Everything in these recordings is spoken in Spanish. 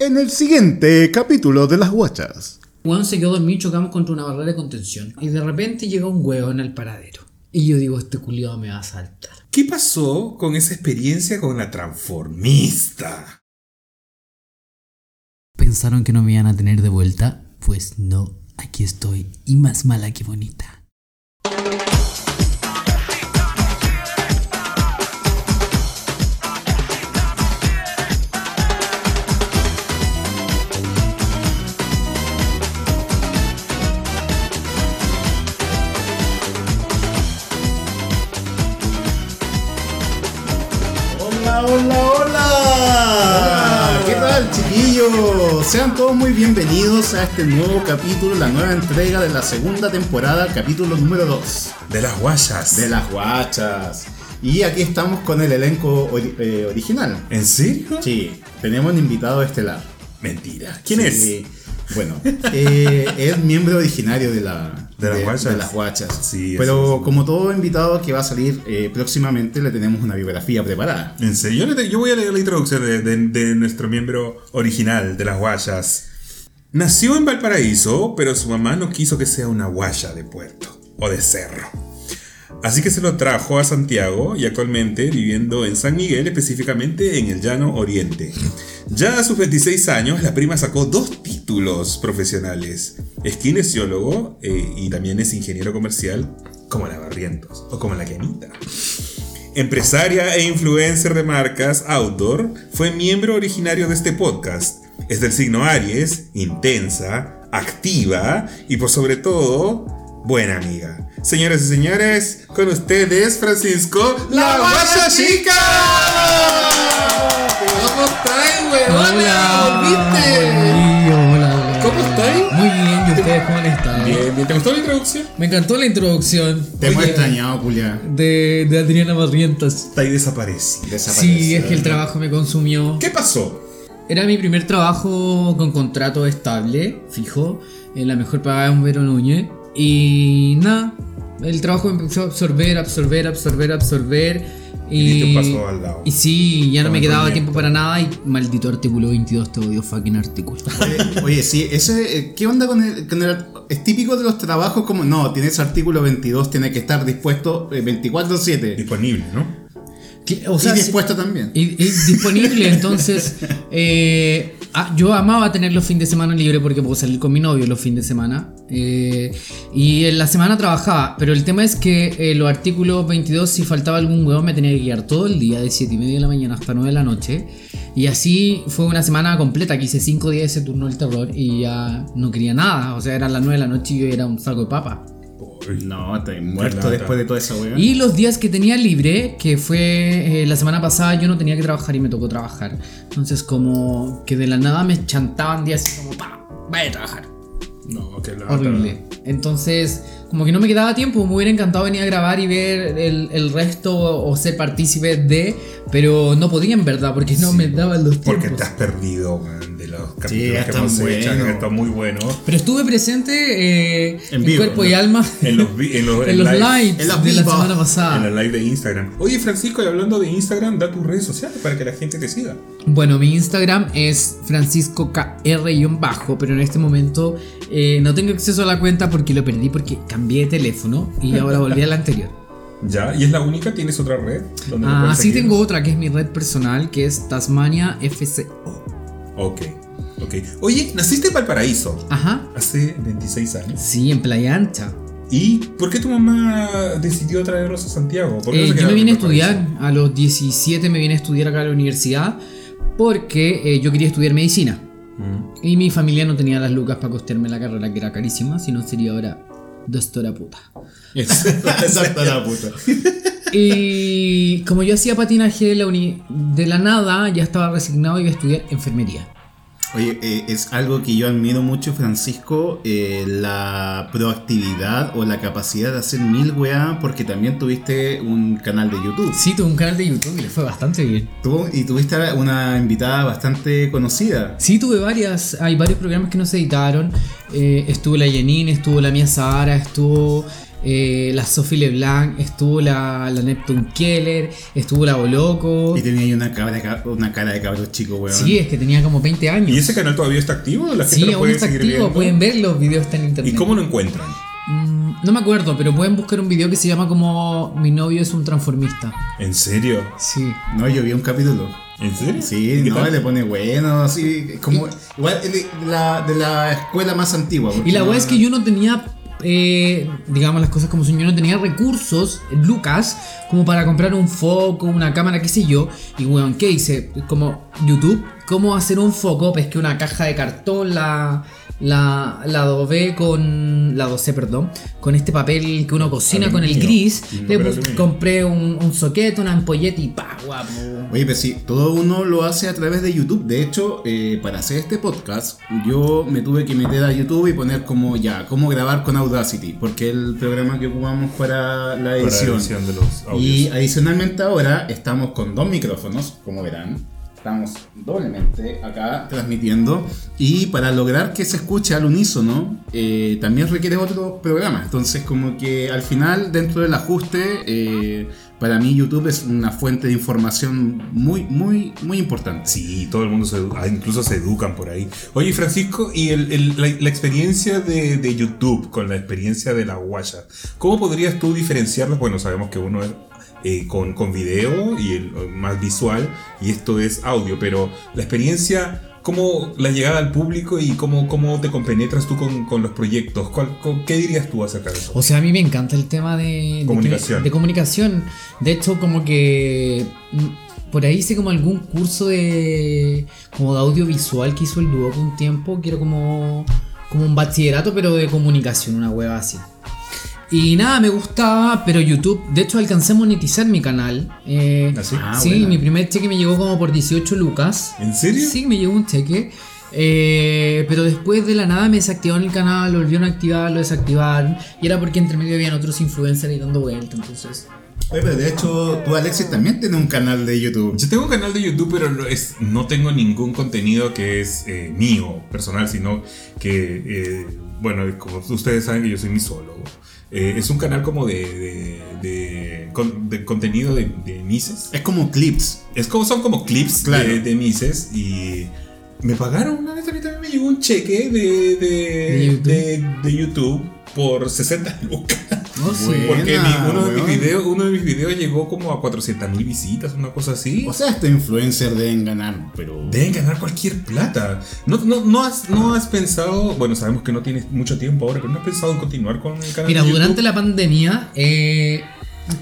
en el siguiente capítulo de Las Guachas. Juan se quedó dormido y chocamos contra una barrera de contención. Y de repente llega un huevo en el paradero. Y yo digo, este culiado me va a saltar. ¿Qué pasó con esa experiencia con la transformista? ¿Pensaron que no me iban a tener de vuelta? Pues no, aquí estoy. Y más mala que bonita. Sean todos muy bienvenidos a este nuevo capítulo, la nueva entrega de la segunda temporada, capítulo número 2 De las guayas. de Las Guachas. Y aquí estamos con el elenco ori- eh, original. ¿En serio? Sí, tenemos un invitado estelar. Mentira. ¿Quién Sí, es? Bueno, eh, es miembro originario de, la, ¿De las guachas? de las guachas. Sí, Pero como todo invitado que va a salir eh, próximamente, le tenemos una biografía preparada. ¿En serio? Yo, le- yo voy a leer la introducción de, de- de nuestro miembro original de las guayas. Nació en Valparaíso, pero su mamá no quiso que sea una guaya de puerto o de cerro. Así que se lo trajo a Santiago y actualmente viviendo en San Miguel, específicamente en el Llano Oriente. Ya a sus 26 años, la prima sacó dos títulos profesionales. Es kinesiólogo eh, y también es ingeniero comercial, como la Barrientos o como la Kenita. Empresaria e influencer de marcas outdoor, fue miembro originario de este podcast. Es del signo Aries, intensa, activa y por sobre todo, buena amiga. Señoras y señores, con ustedes Francisco La Guaya Chica. ¿Cómo estáis, weona? ¿Volviste? Hola, hola. ¿Cómo estáis? Muy bien, ¿y ustedes cómo han estado? Bien, bien. ¿Te gustó la introducción? Me encantó la introducción. Te hemos extrañado, Julia. De, de Adriana Barrientas. Está ahí desaparecida. Sí, es que el trabajo me consumió. ¿Qué pasó? Era mi primer trabajo con contrato estable, fijo, en la mejor pagada de un Vero Núñez. Y nada, el trabajo me empezó a absorber, absorber, absorber, absorber. Y paso al lado. y sí, ya no me quedaba tiempo para nada. Y maldito artículo 22, te odio fucking artículo. Oye, oye, sí, ese, eh, ¿qué onda con el, con el- Es típico de los trabajos como, no, tienes artículo 22, tiene que estar dispuesto eh, 24-7. Disponible, ¿no? Que- O sea, y sí- dispuesto también. Y, y disponible, entonces eh, ah, yo amaba tener los fines de semana libre porque puedo salir con mi novio los fines de semana. eh, y en la semana trabajaba, pero el tema es que eh, los artículos 22, si faltaba algún huevo, me tenía que guiar todo el día, de 7 y media de la mañana hasta 9 de la noche. Y así fue una semana completa, que hice 5 días ese turno del terror y ya no quería nada. O sea, eran las 9 de la noche y yo era un saco de papa. No, estoy muerto lata. después de toda esa weá. Y los días que tenía libre, que fue eh, la semana pasada, yo no tenía que trabajar y me tocó trabajar. Entonces, como que de la nada me chantaban días así como, pa, vaya a trabajar. No, que la Horrible. Entonces, como que no me quedaba tiempo, me hubiera encantado venir a grabar y ver el, el resto o ser partícipe de, pero no podía en verdad, porque no me daban los tiempos. Porque te has perdido, man, los capítulos que están hemos hecho, buenos. que están muy buenos. Pero estuve presente eh, En en, vivo, cuerpo ¿no? y alma En los, vi- en los, en los live- lives En los de la semana En pasada. la live de Instagram. Oye, Francisco, y hablando de Instagram, da tus redes sociales para que la gente te siga. Bueno, mi Instagram es Francisco KR-bajo, pero en este momento eh, no tengo acceso a la cuenta porque lo perdí porque cambié de teléfono y ahora volví a la anterior. Ya, y es la única, ¿tienes otra red? donde Ah, sí seguir? tengo otra que es mi red personal que es Tasmania FCO. Ok, ok. Oye, naciste en Valparaíso Ajá. hace 26 años. Sí, en Playa Ancha. ¿Y por qué tu mamá decidió traerlos a Santiago? ¿Por qué no Eh, se yo me vine a estudiar, a los 17 me vine a estudiar acá a la universidad porque eh, yo quería estudiar medicina. Mm. Y mi familia no tenía las lucas para costearme la carrera, que era carísima, si no sería ahora doctora puta. Exacto, la puta. Y como yo hacía patinaje de la, uni- de la nada, ya estaba resignado y iba a estudiar enfermería. Oye, eh, es algo que yo admiro mucho, Francisco, eh, la proactividad o la capacidad de hacer mil weá, porque también tuviste un canal de YouTube. Sí, tuve un canal de YouTube y le fue bastante bien. Tú- y tuviste una invitada bastante conocida. Sí, tuve varias, hay varios programas que no se editaron. Eh, estuvo la Janine, estuvo la mía Sara, estuvo eh, la Sophie LeBlanc, estuvo la, la Neptune Keller, estuvo la Boloco. Y tenía ahí una cara de, ca- una cara de cabros chico, weón. Sí, es que tenía como 20 años. ¿Y ese canal todavía está activo? ¿La gente Sí, lo aún puede está seguir activo, viendo? pueden ver los videos está en internet. ¿Y cómo lo encuentran? Mm, no me acuerdo, pero pueden buscar un video que se llama como Mi novio es un transformista. ¿En serio? Sí. No, yo vi un capítulo. ¿En serio? Sí, ¿Y qué no, tal? le pone bueno, así, como, igual de la, de la escuela más antigua. Y la no- weá es que yo no tenía, eh, digamos las cosas como son, yo no tenía recursos, Lucas, como para comprar un foco, una cámara, qué sé yo. Y weón, ¿qué hice? Como YouTube, ¿cómo hacer un foco? Pesqué una caja de cartón, la, la, la dobé con, la docé, perdón, con este papel que uno cocina con el Aluminio. gris. Mm, Le aluminio. compré un, un soquete, una ampolleta y pa, guapo. Oye, pero sí, todo uno lo hace a través de YouTube. De hecho, eh, para hacer este podcast, yo me tuve que meter a YouTube y poner como ya, cómo grabar con Audacity, porque el programa que ocupamos para la Para edición. edición de los audios. Y adicionalmente ahora estamos con dos micrófonos, como verán. Estamos doblemente acá transmitiendo. Y para lograr que se escuche al unísono, eh, también requiere otro programa. Entonces, como que al final, dentro del ajuste, eh, para mí YouTube es una fuente de información muy, muy, muy importante. Sí, todo el mundo se edu- ah, incluso se educan por ahí. Oye, Francisco, y el- el- la, la experiencia de, de YouTube con la experiencia de la guaya, ¿cómo podrías tú diferenciarlos? Bueno, sabemos que uno es eh, con, con video y el eh, más visual, y esto es audio, pero la experiencia, ¿cómo la llegada al público y cómo, cómo te compenetras tú con, con los proyectos? ¿Cuál- con- ¿Qué dirías tú acerca de eso? O sea, a mí me encanta el tema de de Comunicación. que- De, comunicación. De hecho, como que mm, por ahí hice como algún curso de como de audiovisual que hizo el dúo un tiempo, que era como como un bachillerato pero de comunicación, una hueva así. Y nada, me gustaba, pero YouTube, de hecho alcancé a monetizar mi canal. Eh, ¿Así? Ah, sí, buena. mi primer cheque me llegó como por 18 lucas. ¿En serio? Sí, me llegó un cheque. Eh, pero después de la nada me desactivaron el canal, lo volvieron a activar, lo desactivaron. Y era porque entre medio habían otros influencers ahí dando vuelta. Entonces, Oye, pero de hecho, tú, Alexis, también tienes un canal de YouTube. Yo tengo un canal de YouTube, pero no, es, no tengo ningún contenido que es eh, mío, personal, sino que, eh, bueno, como ustedes saben que yo soy misólogo. Eh, es un canal como de, de, de, con- de contenido de, Mises. Es como clips. Es como, son como clips Claro. de, Mises y me pagaron una vez a mí también me llegó un cheque de, de, De YouTube. YouTube por 60 lucas. Oh, sí. Porque mi- uno, de mis videos, uno de mis videos llegó como a 400 mil visitas, una cosa así. O sea, estos influencers deben ganar, pero. Deben ganar cualquier plata. No, no, no, has, no has pensado, bueno, sabemos que no tienes mucho tiempo ahora, pero no has pensado en continuar con el canal Mira, de durante la pandemia, eh,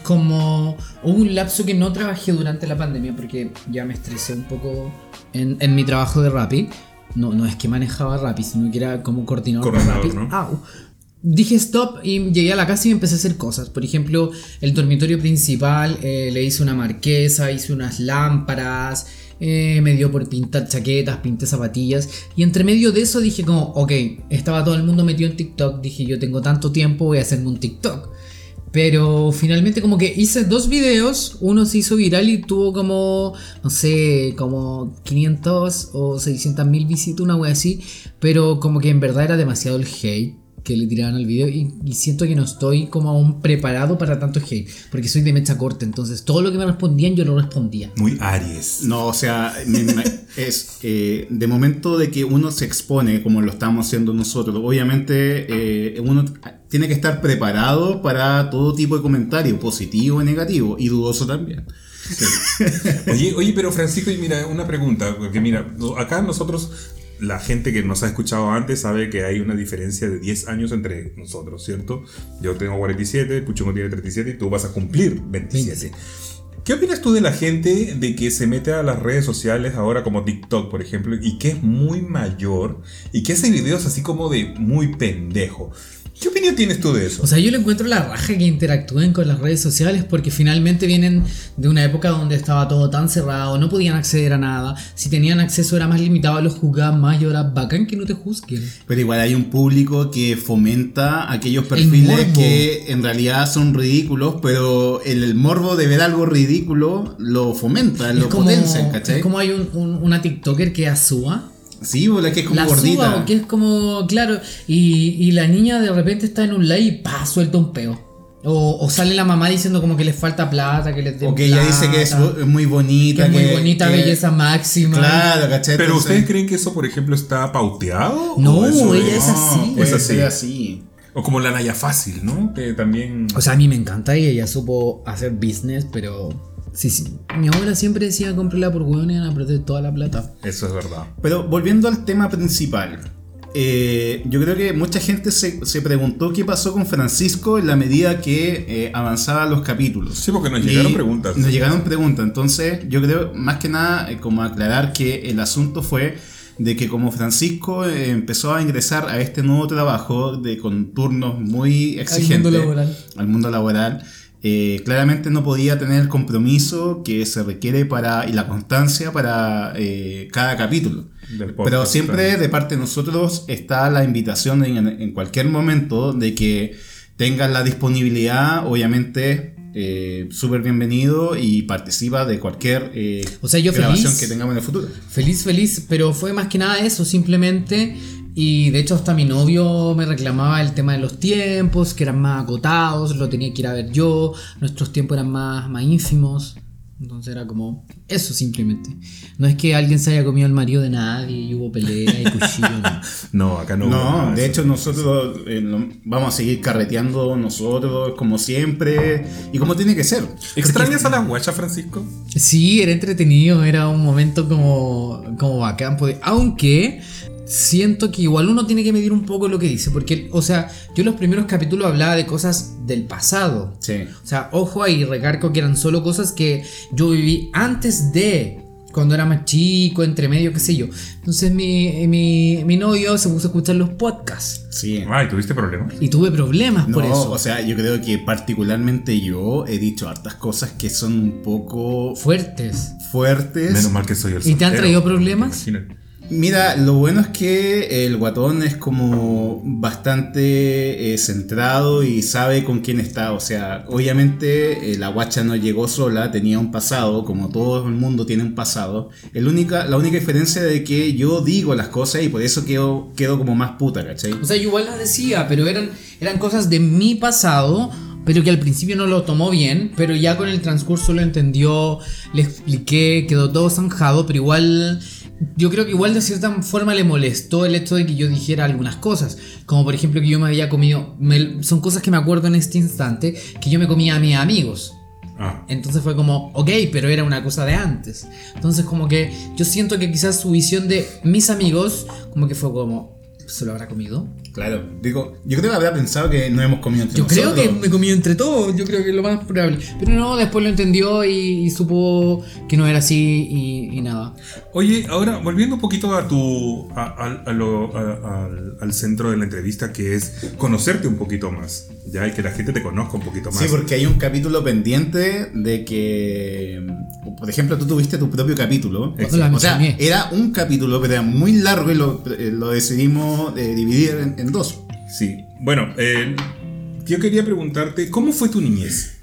como hubo un lapso que no trabajé durante la pandemia porque ya me estresé un poco en, en mi trabajo de Rappi. No, no es que manejaba Rappi, sino que era como coordinador de Rappi. ¿no? Au. Dije stop y llegué a la casa y empecé a hacer cosas. Por ejemplo, el dormitorio principal eh, le hice una marquesa, hice unas lámparas, eh, me dio por pintar chaquetas, pinté zapatillas. Y entre medio de eso dije como, ok, estaba todo el mundo metido en TikTok. Dije, yo tengo tanto tiempo, voy a hacerme un TikTok. Pero finalmente como que hice dos videos, uno se hizo viral y tuvo como, no sé, como 500 o 600 mil visitas, una wea así, pero como que en verdad era demasiado el hate que le tiraban al video y, y siento que no estoy como aún preparado para tanto hate, porque soy de mecha corta, entonces todo lo que me respondían yo lo respondía. Muy Aries. No, o sea, me- me- es eh, de momento de que uno se expone como lo estamos haciendo nosotros. Obviamente, eh, uno tiene que estar preparado para todo tipo de comentario, positivo y negativo, y dudoso también. Oye, oye, pero Francisco, y mira, una pregunta, porque mira, acá nosotros, la gente que nos ha escuchado antes sabe que hay una diferencia de 10 años entre nosotros, ¿cierto? Yo tengo 47, Puchungo tiene 37 y tú vas a cumplir 27. ¿Qué opinas tú de la gente de que se mete a las redes sociales ahora como TikTok, por ejemplo, y que es muy mayor y que hace videos así como de muy pendejo? ¿Qué opinión tienes tú de eso? O sea, yo le encuentro la raja que interactúen con las redes sociales porque finalmente vienen de una época donde estaba todo tan cerrado, no podían acceder a nada. Si tenían acceso era más limitado, los juzgaban más y ahora bacán que no te juzguen. Pero igual hay un público que fomenta aquellos El perfiles que en realidad son ridículos, pero el, el morbo de ver algo ridículo lo fomenta, lo es, como, potencia, ¿cachai? es como hay un- un- una TikToker que es Azúa. Sí, bola, que es como La gordita. Azúa, que es como, claro, y, y la niña de repente está en un live y pa, suelta un peo. O, o sale la mamá diciendo como que les falta plata, que les den O que ella dice que es, muy que bonita. es muy que- bonita, que- belleza máxima. Claro, ¿cachai? Pero Entonces- ¿ustedes creen que eso, por ejemplo, está pauteado? No, ¿O eso ella es así. Es así. ser así. O como la Naya Fácil, ¿no? Que también... O sea, a mí me encanta y ella supo hacer business, pero. Sí, sí. Mi abuela siempre decía cómprela por hueón y van a perder toda la plata. Eso es verdad. Pero volviendo al tema principal, eh, yo creo que mucha gente se, se preguntó qué pasó con Francisco en la medida que eh, avanzaban los capítulos. Sí, porque nos llegaron Y preguntas. Nos llegaron preguntas, entonces yo creo más que nada eh, como aclarar que el asunto fue de que como Francisco eh, empezó a ingresar a este nuevo trabajo de, con turnos muy exigentes laboral. al mundo laboral, eh, claramente no podía tener el compromiso que se requiere para y la constancia para eh, cada capítulo. Pero siempre de parte de nosotros está la invitación en, en cualquier momento de que tengas la disponibilidad, obviamente eh, súper bienvenido y participa de cualquier eh, O sea, yo grabación feliz. que tengamos en el futuro. Feliz, feliz, pero fue más que nada eso, simplemente. Y de hecho hasta mi novio me reclamaba el tema de los tiempos, que eran más acotados, lo tenía que ir a ver yo, nuestros tiempos eran más, más ínfimos. Entonces era como eso simplemente. No es que alguien se haya comido el marido de nadie y hubo pelea y cuchillo. no. No, acá no. No, de hecho nosotros eh, no- vamos a seguir carreteando nosotros como siempre y como tiene que ser. ¿Extrañas a las guachas, Francisco? Sí, era entretenido, era un momento como, como bacán. poder- Aunque siento que igual uno tiene que medir un poco lo que dice. Porque, o sea, yo en los primeros capítulos hablaba de cosas del pasado. Sí. O sea, ojo ahí, recargo que eran solo cosas que yo viví antes de. Cuando era más chico, entre medio, qué sé yo. Entonces mi, mi, mi novio se puso a escuchar los podcasts. Sí. Ay, ¿tuviste problemas? Y tuve problemas No, por eso. o sea, yo creo que particularmente yo he dicho hartas cosas que son un poco Fuertes. fuertes. Menos mal que soy el ¿Y te han soltero, traído problemas? imagínate. Mira, lo bueno es que el guatón es como bastante eh, centrado y sabe con quién está. O sea, obviamente eh, la guacha no llegó sola, tenía un pasado, como todo el mundo tiene un pasado. El única, la única diferencia de que yo digo las cosas y por eso quedo, quedo como más puta, ¿cachai? O sea, yo igual las decía, pero eran, eran cosas de mi pasado, pero que al principio no lo tomó bien, pero ya con el transcurso lo entendió, le expliqué, quedó todo zanjado, pero igual, yo creo que igual de cierta forma le molestó el hecho de que yo dijera algunas cosas, como por ejemplo que yo me había comido, me- son cosas que me acuerdo en este instante, que yo me comía a mis amigos. Ah, Entonces fue como, ok, pero era una cosa de antes. Entonces como que yo siento que quizás su visión de mis amigos, como que fue como, ¿se lo habrá comido? Claro, digo, yo creo que habrá pensado que no hemos comido entre Yo creo nosotros. que me comió entre todos, yo creo que es lo más probable. Pero no, después lo entendió y, y supo que no era así y, y nada. Oye, ahora volviendo un poquito a tu a- a- a lo- a- al, al centro de la entrevista, que es conocerte un poquito más, ya y que la gente te conozca un poquito más. Sí, porque hay un capítulo pendiente de que, por ejemplo, tú tuviste tu propio capítulo. O sea, era un capítulo, pero era muy largo y lo, eh, lo decidimos eh, dividir en, en dos. Sí. Bueno, eh, yo quería preguntarte, ¿cómo fue tu niñez?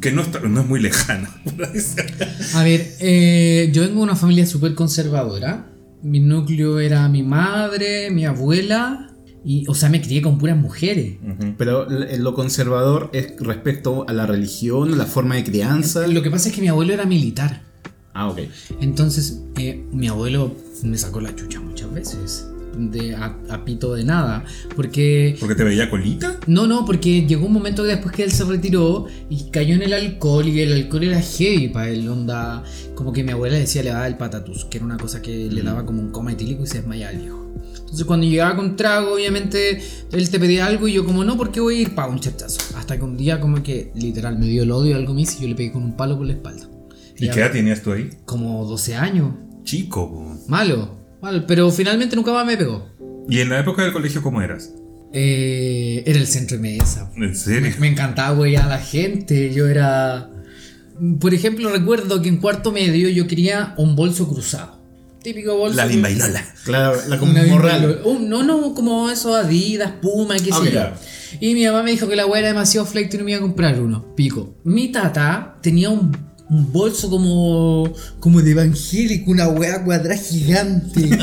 Que no, está- no es muy lejana. A ver, eh, yo vengo de una familia súper conservadora. Mi núcleo era mi madre, mi abuela. Y, o sea, me crié con puras mujeres. Pero l- lo conservador es respecto a la religión, la forma de crianza. Lo que pasa es que mi abuelo era militar. Ah, ok. Entonces, eh, mi abuelo me sacó la chucha muchas veces. De a, a pito de nada. Porque ¿Porque te veía colita? No, no, porque llegó un momento que después que él se retiró y cayó en el alcohol y el alcohol era heavy para él, onda, como que mi abuela decía le daba el patatus, que era una cosa que le daba como un coma etílico y se desmayaba el viejo. Entonces cuando llegaba con trago, obviamente él te pedía algo y yo como no, porque voy a ir para un chachazo. Hasta que un día como que literal me dio el odio algo me y yo le pegué con un palo por la espalda. ¿Y Ya, qué edad tenías tú ahí? Como 12 años. Chico. Malo, malo, pero finalmente nunca más me pegó. ¿Y en la época del colegio cómo eras? Eh, era el centro de mesa. ¿En serio? Me, me encantaba güey a la gente. Yo era. Por ejemplo, recuerdo que en cuarto medio yo quería un bolso cruzado. Típico bolso. La bimbailola. Claro, la como Una morral. un- no, no, como eso Adidas, Puma, qué Ah, sé yo. Y mi mamá me dijo que la weá era demasiado flight y no me iba a comprar uno. Pico. Mi tata tenía un, un bolso como. como de evangélico, una weá cuadrada gigante.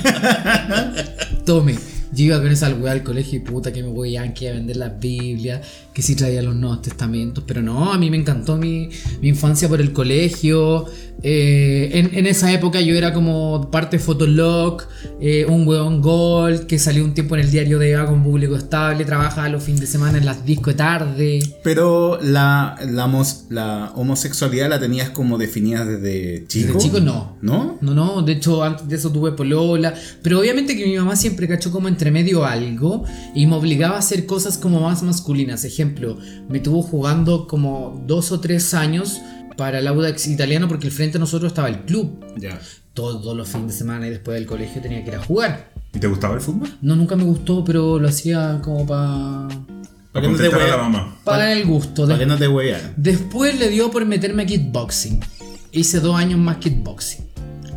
Tome. Yo iba con esa weá al colegio y puta que me voy a a vender las Biblias, que sí traía los Nuevos Testamentos, pero no, a mí me encantó mi, mi infancia por el colegio. Eh, en, en, esa época yo era como parte Fotolog, eh, un weón Gold, que salió un tiempo en el diario de Eva con público estable, trabajaba los fines de semana en las discos de tarde. Pero la, la, la homosexualidad la tenías como definida desde chico. Desde chico no. ¿No? No, no, de hecho antes de eso tuve polola, pero obviamente que mi mamá siempre cachó como entre medio algo y me obligaba a hacer cosas como más masculinas. Ejemplo, me tuvo jugando como dos o tres años para el Audax italiano porque al frente de nosotros estaba el club. Ya. Todos los fines de semana y después del colegio tenía que ir a jugar. ¿Y te gustaba el fútbol? No, nunca me gustó, pero lo hacía como para... Para que no te a la mamá. Para el gusto. Para que no te. Después le dio por meterme a kickboxing. Hice dos años más kickboxing.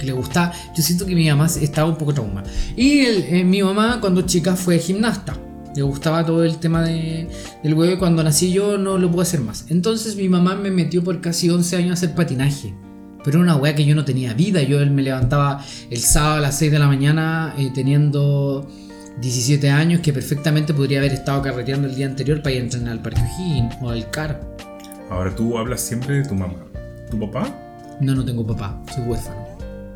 Que le gustaba. Yo siento que mi mamá estaba un poco trauma. Y eh, mi mamá cuando chica fue gimnasta. Le gustaba todo el tema de, del huevo y cuando nací yo no lo pude hacer más. Entonces mi mamá me metió por casi 11 años a hacer patinaje. Pero era una weá que yo no tenía vida. Yo me levantaba el sábado a las 6 de la mañana eh, teniendo 17 años que perfectamente podría haber estado carreteando el día anterior para ir a entrenar al Parque O'Higgins o al CAR. Ahora tú hablas siempre de tu mamá. ¿Tu papá? No, no tengo papá. Soy huérfano.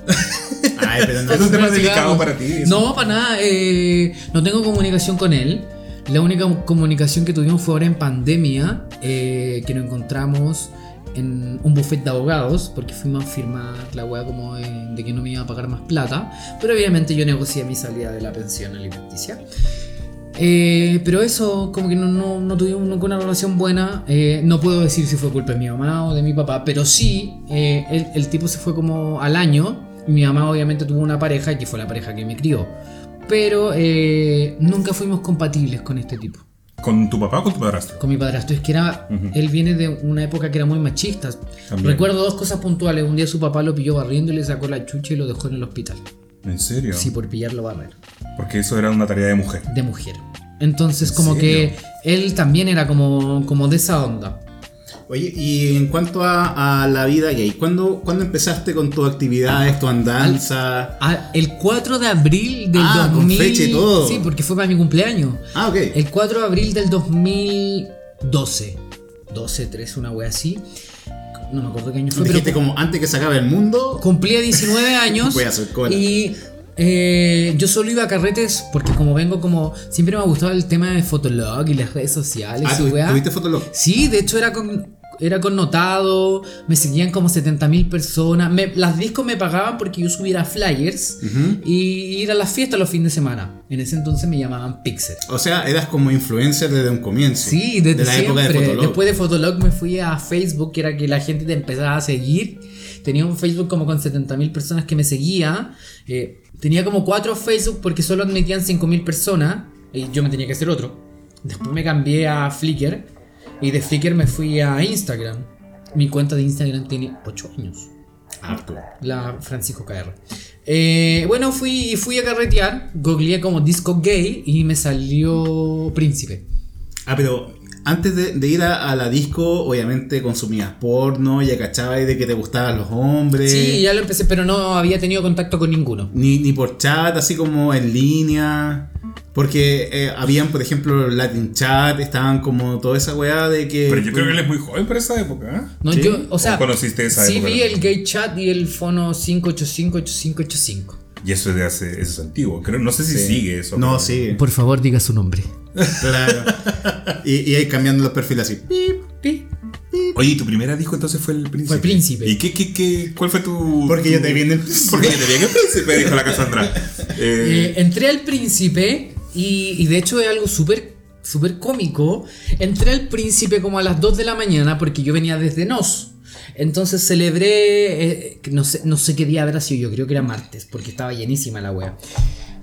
Ay, pero no es un tema delicado para ti. No, para nada. Eh, no tengo comunicación con él. La única comunicación que tuvimos fue ahora en pandemia, eh, que nos encontramos en un buffet de abogados, porque fuimos a firmar la weá como de, que no me iba a pagar más plata, pero obviamente yo negocié mi salida de la pensión alimenticia. Eh, pero eso, como que no, no, no tuvimos una relación buena. no puedo decir si fue culpa de mi mamá o de mi papá, pero sí, el, el, tipo se fue como al año mi mamá obviamente tuvo una pareja y que fue la pareja que me crió. Pero eh, nunca fuimos compatibles con este tipo. ¿Con tu papá o con tu padrastro? Con mi padrastro. Es que era. Él viene de una época que era muy machista. Recuerdo dos cosas puntuales. Un día su papá lo pilló barriendo y le sacó la chucha y lo dejó en el hospital. ¿En serio? Sí, por pillarlo barrer. Porque eso era una tarea de mujer. De mujer. Entonces, como que él también era como, como de esa onda. Oye, y en cuanto a, la vida gay, ¿cuándo, ¿cuándo, empezaste con tus actividades, tu andanza? el 4 de abril del ah, 2000. Con fecha y todo. Sí, porque fue para mi cumpleaños. Ah, ok. El 4 de abril del 2012. 12, 13, una wea así. No me acuerdo qué año fue. Dijiste como antes que se acabe el mundo. Cumplía 19 años. Voy a hacer cola. Y eh, yo solo iba a carretes porque como vengo como... Siempre me ha gustado el tema de Fotolog y las redes sociales. Ah, ¿tuviste Fotolog? Sí, de hecho era con era connotado, me seguían como 70.000 personas. las discos me pagaban porque yo subiera flyers y ir a las fiestas los fines de semana. En ese entonces me llamaban Pixel. O sea, eras como influencer desde un comienzo. Sí, desde la época de Fotolog. Después de Fotolog me fui a Facebook, que era que la gente te empezaba a seguir. Tenía un Facebook como con 70.000 personas que me seguía. Eh, tenía como cuatro Facebook porque solo admitían 5.000 personas y yo me tenía que hacer otro. Después me cambié a Flickr y de Flickr me fui a Instagram. Mi cuenta de Instagram tiene 8 años. La Francisco KR. Eh, bueno, fui, fui a carretear, googleé como disco gay y me salió príncipe. Ah, pero antes de, ir a, la disco, obviamente consumías porno, ya cachabas de que te gustaban los hombres. Sí, ya lo empecé, pero no había tenido contacto con ninguno. Ni, ni por chat, así como en línea. Porque eh, habían, por ejemplo, Latin Chat, estaban como toda esa weá de que. Pero yo creo que él es muy joven para esa época, ¿eh? No, yo, o sea. conociste esa sí vi el gay chat y el fono 5858585. Y eso es de hace, eso es antiguo. Creo, no sé si sigue eso. No, sigue. Por favor, diga su nombre. Claro. y, y ahí cambiando los perfiles así. Oye, ¿y tu primera disco entonces fue el príncipe? Fue el príncipe. ¿Y qué, qué, qué, cuál fue tu. Porque yo te vi en el príncipe. Porque yo te vi en el príncipe, dijo la Cassandra. Eh, entré al príncipe y, de hecho es algo súper súper cómico. Entré al príncipe como a las 2 de la mañana porque yo venía desde Nos. Entonces celebré, eh, no, sé, no sé qué día habrá sido, yo creo que era martes, porque estaba llenísima la wea.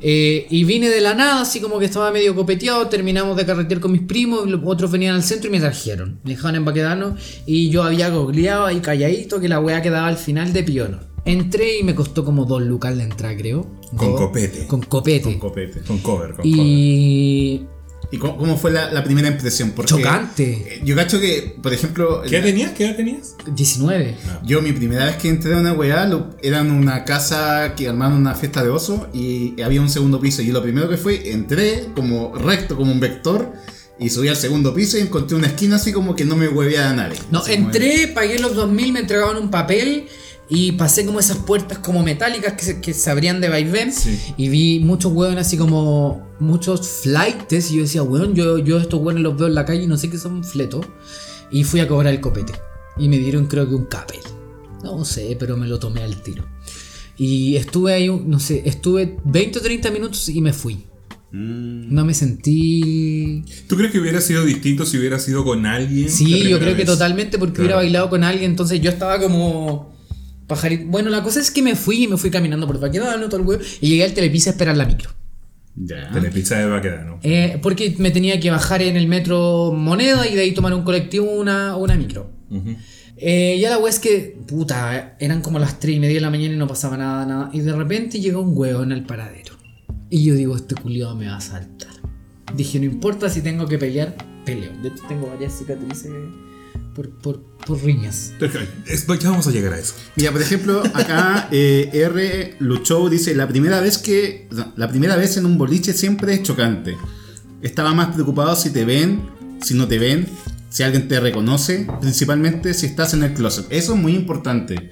Eh, y vine de la nada, así como que estaba medio copeteado. Terminamos de carretear con mis primos, los otros venían al centro y me trajeron. Me dejaron en Baquedano y yo había googleado ahí calladito que la wea quedaba al final de Piono. Entré y me costó como dos lucas la entrada, creo. Con copete. Con copete. Con copete. Con cover. y, ¿Y cómo, cómo fue la, la primera impresión? Porque, Chocante. eh, Yo cacho que, por ejemplo, ¿Qué la- tenías? ¿Qué edad tenías? 19. yo mi primera vez que entré a una weá lo- era en una casa que armaron una fiesta de oso y había un segundo piso. Y lo primero que fue, entré como recto, como un vector, y subí al segundo piso y encontré una esquina así como que no me hueveaba nadie. No, entré, pagué los 2000, me entregaban un papel y pasé como esas puertas como metálicas que se, que se abrían de vaivén Sí. y vi muchos hueones así como muchos flightes y yo decía, weón, yo, yo estos hueones los veo en la calle y no sé qué son fletos y fui a cobrar el copete y me dieron creo que un capel. No sé, pero me lo tomé al tiro. Y estuve ahí, no sé, estuve 20 o 30 minutos y me fui. Mm. No me sentí ¿Tú crees que hubiera sido distinto si hubiera sido con alguien? Sí, yo creo que totalmente porque hubiera bailado con alguien, entonces yo estaba como pajarito. Bueno, la cosa es que me fui y me fui caminando por Baquedano, todo el huevo, y llegué al Telepizza a esperar la micro. Ya. Telepizza de Baquedano. Eh, porque me tenía que bajar en el metro Moneda y de ahí tomar un colectivo una, una micro. Eh, ya la wea es que, puta, eran como las 3 y media de la mañana y no pasaba nada, nada. Y de repente llegó un huevo en el paradero. Y yo digo, este culiado me va a saltar. Dije, no importa si tengo que pelear, peleo. De hecho, tengo varias cicatrices por, por, por riñas. Es- Ya vamos a llegar a eso. Mira, por ejemplo, acá eh, R. Luchou dice, la primera vez que. La primera vez en un boliche siempre es chocante. Estaba más preocupado si te ven, si no te ven, si alguien te reconoce, principalmente si estás en el closet. Eso es muy importante.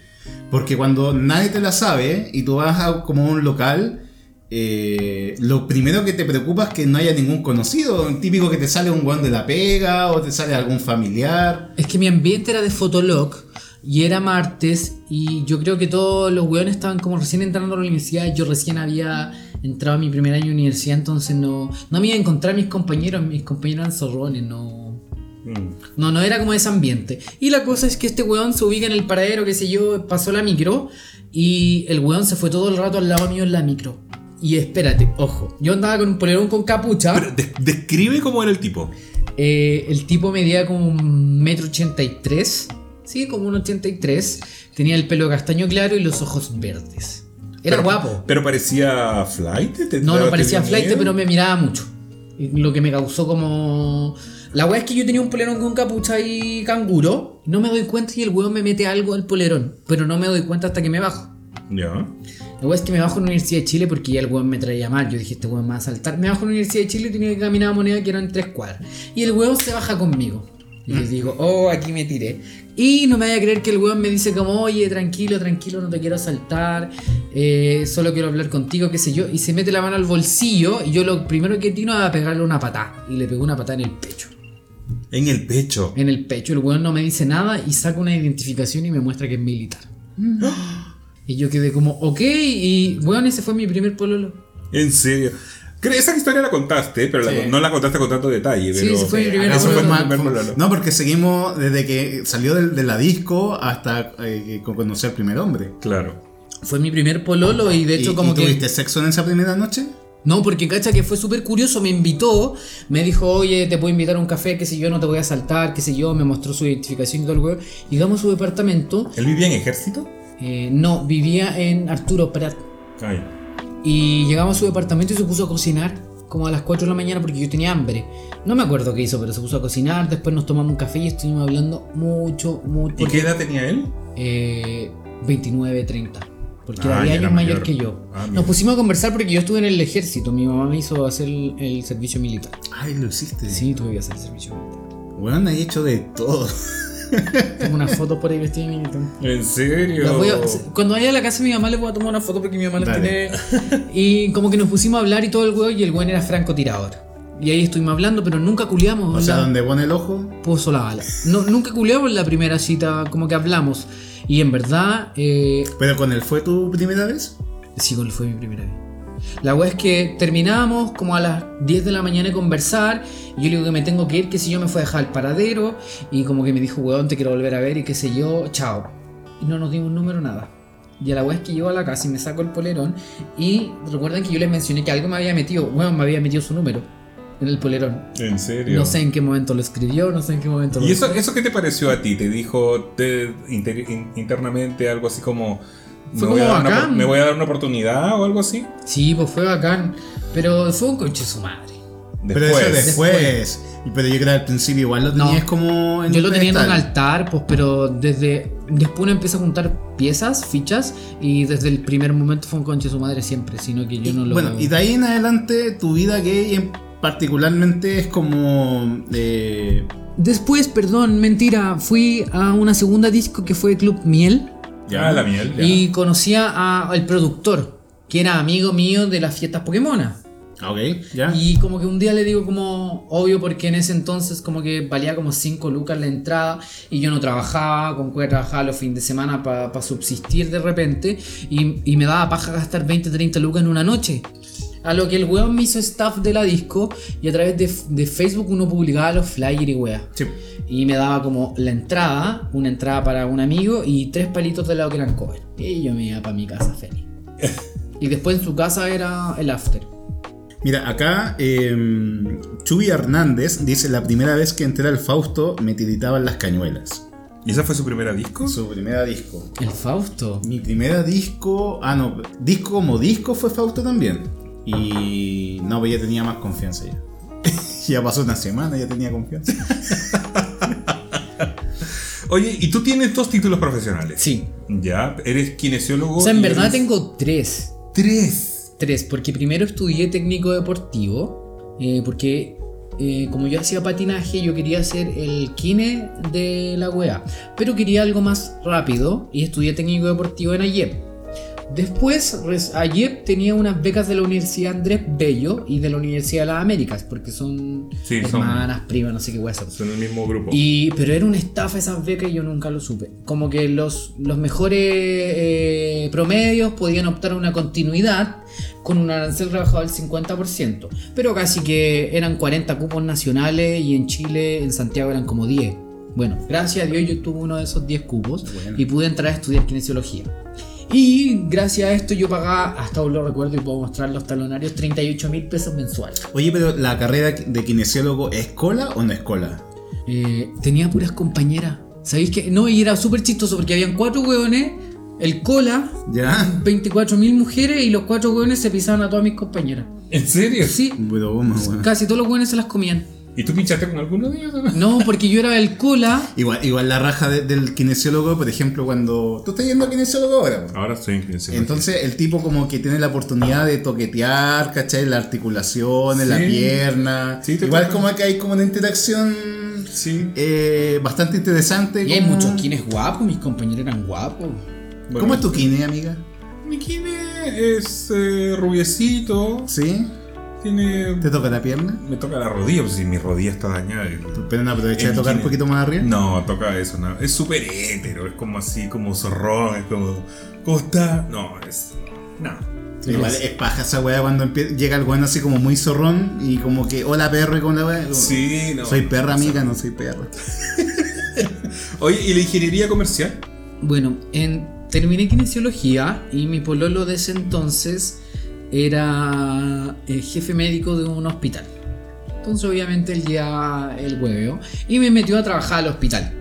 Porque cuando nadie te la sabe y tú vas a como un local, eh, lo primero que te preocupa es que no haya ningún conocido. Típico que te sale un guan de la pega o te sale algún familiar. Es que mi ambiente era de Fotolog y era martes y yo creo que todos los weones estaban como recién entrando a la universidad. Yo recién había entrado a mi primer año de universidad, entonces no, no me iba a encontrar a mis compañeros. Mis compañeros eran zorrones, no. Mm. No, no era como ese ambiente. Y la cosa es que este weón se ubica en el paradero, qué sé yo, pasó la micro y el weón se fue todo el rato al lado mío en la micro. Y espérate, ojo, yo andaba con un polerón con capucha. Pero de- describe cómo era el tipo. Eh, el tipo medía como un metro ochenta y tres. Sí, como un 83. Tenía el pelo castaño claro y los ojos verdes. Era Pero- guapo. Pero parecía flight. ¿Te- No, no parecía flight, miedo? pero me miraba mucho. Y Lo que me causó como. La weá es que yo tenía un polerón con capucha y canguro. No me doy cuenta y el weón me mete algo al polerón. Pero no me doy cuenta hasta que me bajo. Ya. Es que me bajo en la Universidad de Chile porque ya el weón me traía mal. Yo dije, este weón me va a saltar. Me bajo en la Universidad de Chile y tenía que caminar a moneda que eran tres cuadras. Y el weón se baja conmigo. Y yo digo, oh, aquí me tiré. Y no me vaya a creer que el weón me dice como, oye, tranquilo, tranquilo, no te quiero saltar. eh, solo quiero hablar contigo, qué sé yo. Y se mete la mano al bolsillo y yo lo primero que tiro es a pegarle una patada. Y le pegó una patada en el pecho. En el pecho. En el pecho. El weón no me dice nada y saca una identificación y me muestra que es militar. Y yo quedé como, ok, y weón, ese fue mi primer pololo. En serio. Creo- Esa historia la contaste, pero la- Sí. no la contaste con tanto detalle. Sí, Pero, ese fue mi primer Acá fue pololo. más- primer pololo. no, porque seguimos desde que salió del- de la disco hasta eh, que conoció al primer hombre. Claro. Fue mi primer pololo y de hecho ¿Y- como y que... tuviste sexo en esa primera noche? No, porque cacha que fue súper curioso, me invitó, me dijo, oye, te puedo invitar a un café, qué sé yo, no te voy a saltar, qué sé yo, me mostró su identificación y todo el huevo. Llegamos a su departamento, ¿Él vivía en ejército? Eh, no, vivía en Arturo Prat. Ay. Y llegamos a su departamento y se puso a cocinar, como a las 4 de la mañana porque yo tenía hambre. No me acuerdo qué hizo, pero se puso a cocinar, después nos tomamos un café y estuvimos hablando mucho, mucho. ¿Y qué edad tenía él? Eh, 29, 30. Porque Ah, era 10 ya años mayor mayor. que yo. Ah. Nos pusimos a conversar porque yo estuve en el ejército. Mi mamá me hizo hacer el, el servicio militar. Ay, lo hiciste. Sí, tuve que hacer el servicio militar. Bueno, he hecho de todo. Tengo una foto por ahí vestida de militar. ¿En serio? Voy a- cuando vaya a la casa de mi mamá les voy a tomar una foto porque mi mamá Dale. tiene. Y como que nos pusimos a hablar y todo el huevo y el weón era francotirador. Y ahí estuvimos hablando, pero nunca culiamos. O sea, la- donde pone el ojo. puso la bala. No, nunca culiamos en la primera cita, como que hablamos. Y en verdad, eh, ¿Pero con él fue tu primera vez? Sí, con él fue mi primera vez. La wea es que terminamos como a las 10 de la mañana de conversar. Y yo le digo que me tengo que ir, que si yo me fue a dejar al paradero. Y como que me dijo, weón, te quiero volver a ver y qué sé yo, chao. Y no nos dimos número, nada. Y a la wea es que llego a la casa y me saco el polerón. Y recuerdan que yo les mencioné que algo me había metido, weón, me había metido su número en el polerón. ¿En serio? No sé en qué momento lo escribió, no sé en qué momento lo ¿Y eso, eso qué te pareció a ti? ¿Te dijo te- inter- in- internamente algo así como... Me Fue voy, a como dar una, bacán. ¿Me voy a dar una oportunidad o algo así? Sí, pues fue bacán. Pero fue un coche su madre. Pero eso después. Y- Pero yo creo que al principio igual lo No. tenías como en Yo lo tenía en un altar, pues, pero desde. Después uno empieza a juntar piezas, fichas, y desde el primer momento fue un conche su madre siempre, sino que yo no lo. Bueno, y de ahí en adelante tu vida gay en- particularmente es como... eh, Después, perdón, mentira, fui a una segunda disco que fue Club Miel Ya, la miel. ya. y conocía al productor, que era amigo mío de las fiestas Pokémon. ok, ya. Y como que un día le digo como, obvio, porque en ese entonces como que valía como 5 lucas la entrada y yo no trabajaba, con que trabajaba los fines de semana para subsistir de repente y, y me daba paja gastar 20, 30 lucas en una noche. A lo que el weón me hizo staff de la disco y a través de, de Facebook uno publicaba los flyers y weas. Sí. Y me daba como la entrada, una entrada para un amigo y tres palitos de lado que eran cover. Y yo me iba para mi casa feliz. y después en su casa era el after. Mira, acá eh, Chubi Hernández dice, la primera vez que entré al Fausto me tiritaban las cañuelas. ¿Y esa fue su primera disco? Su primera disco. El Fausto. Mi primera disco... Ah, no, disco como disco fue Fausto también. Y no, pues ya tenía más confianza ya. ya pasó una semana, ya tenía confianza. Oye, ¿y tú tienes dos títulos profesionales? Sí. Ya, eres kinesiólogo. O sea, en verdad eres- tengo tres. Tres. Tres, porque primero estudié técnico deportivo, eh, porque eh, como yo hacía patinaje, yo quería hacer el kine de la UEA, pero quería algo más rápido y estudié técnico deportivo en AYEP. Después, AYEP tenía unas becas de la Universidad Andrés Bello y de la Universidad de las Américas, porque son Sí, son- hermanas, primas, no sé qué hueá son. Son el mismo grupo. Y, pero era una estafa esas becas y yo nunca lo supe. Como que los, los mejores eh, promedios podían optar a una continuidad con un arancel rebajado del 50%. Pero casi que eran 40 cupos nacionales y en Chile, en Santiago eran como 10. Bueno, gracias a Dios yo tuve uno de esos 10 cupos Bueno. y pude entrar a estudiar kinesiología. Y gracias a esto yo pagaba, hasta hoy lo recuerdo y puedo mostrar los talonarios, 38 mil pesos mensuales. Oye, pero la carrera de kinesiólogo es cola o no es cola? Eh, tenía puras compañeras. ¿Sabéis que? No, y era súper chistoso porque habían cuatro hueones, el cola, ¿Ya? 24.000 mujeres y los cuatro hueones se pisaban a todas mis compañeras. ¿En serio? Sí, Broma, weón. casi todos los hueones se las comían. ¿Y tú pinchaste con alguno de ellos? no? No, porque yo era el cola. Igual, igual la raja de- del kinesiólogo, por ejemplo, cuando... ¿Tú estás yendo a kinesiólogo ahora? Ahora estoy en kinesiología. Entonces el tipo como que tiene la oportunidad de toquetear, ¿cachai? La articulación, en la Sí. pierna. Sí, te Igual como que hay como una interacción Sí. eh, bastante interesante. Y hay muchos kines guapos, mis compañeros eran guapos. ¿Cómo es tu kine, amiga? Mi kine es eh, rubiecito. ¿Sí? Tiene. ¿Te toca la pierna? Me toca la rodilla, pues si mi rodilla está dañada. Pero no aprovecha de tocar un poquito más arriba. No, toca eso, no. Es súper hétero, es como así, como zorrón, es como. ¿Cómo está? No, es. No. Sí, igual es paja esa weá cuando llega el weón así como muy zorrón y como que hola perro y con la weá. Sí, no. Soy perra amiga, no soy perra. Oye, ¿y la ingeniería comercial? Bueno, en, terminé kinesiología y mi pololo de ese entonces era el jefe médico de un hospital. Entonces obviamente él ya el hueveo y me metió a trabajar al hospital.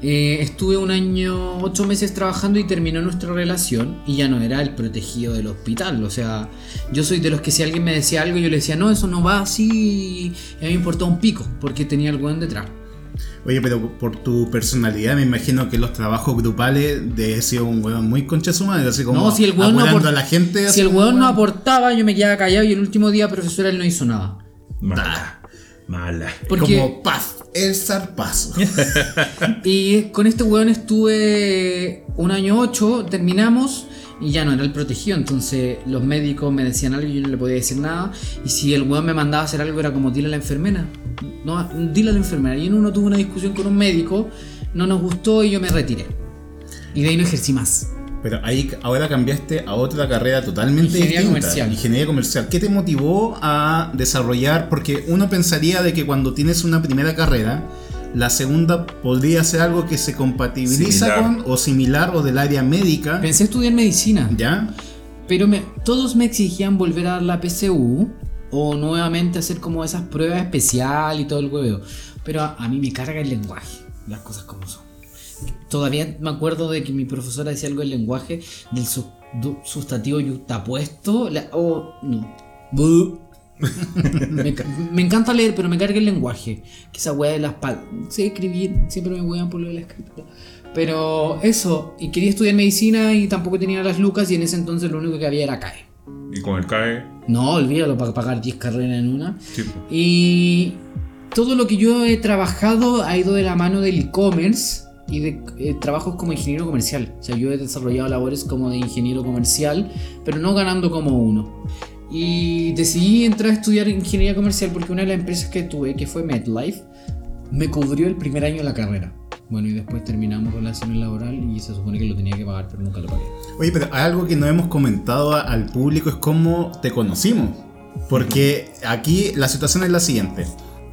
Eh, estuve un año, ocho meses trabajando y terminó nuestra relación y ya no era el protegido del hospital. O sea, yo soy de los que si alguien me decía algo yo le decía, no, eso no va así. Y a mí me importaba un pico porque tenía el weón detrás. Oye, pero por tu personalidad me imagino que los trabajos grupales de sido un weón muy concha su madre, así como No, si el weón no, a la gente. si el weón no aportaba, yo me quedaba callado y el último día, profesor, él no hizo nada. Mala. Mala. Porque, Como paz, el zarpazo. y con este weón estuve un año ocho, terminamos y ya no era el protegido. Entonces los médicos me decían algo y yo no le podía decir nada. Y si el weón me mandaba a hacer algo, era como dile a la enfermera. No, dile a la enfermera. Y en uno tuve una discusión con un médico, no nos gustó y yo me retiré. Y de ahí no ejercí más. Pero ahí ahora cambiaste a otra carrera totalmente Ingeniería distinta. comercial. Ingeniería comercial. ¿Qué te motivó a desarrollar? Porque uno pensaría de que cuando tienes una primera carrera, la segunda podría ser algo que se compatibiliza Similar. con o similar o del área médica. Pensé estudiar medicina. ¿Ya? Pero me- todos me exigían volver a dar la PCU o nuevamente hacer como esas pruebas especial y todo el hueveo. Pero a, a mí me carga el lenguaje, las cosas como son. Todavía me acuerdo de que mi profesora decía algo del lenguaje del su- du- sustantivo yuxtapuesto. la- o no. Me, ca- me encanta leer, pero me carga el lenguaje. Que esa weá de las palabras. Sé escribir, siempre me wean por lo de la escritura. Pero eso, y quería estudiar medicina y tampoco tenía las lucas y en ese entonces lo único que había era CAE. Y con el CAE. No, olvídalo para pagar 10 carreras en una. Sí. Y todo lo que yo he trabajado ha ido de la mano del e-commerce y de eh, trabajos como ingeniero comercial. O sea, yo he desarrollado labores como de ingeniero comercial, pero no ganando como uno. Y decidí entrar a estudiar ingeniería comercial porque una de las empresas que tuve, que fue MedLife, me cubrió el primer año de la carrera. Bueno, y después terminamos relaciones laboral y se supone que lo tenía que pagar, pero nunca lo pagué. Oye, pero algo que no hemos comentado a- al público es cómo te conocimos. Porque aquí la situación es la siguiente.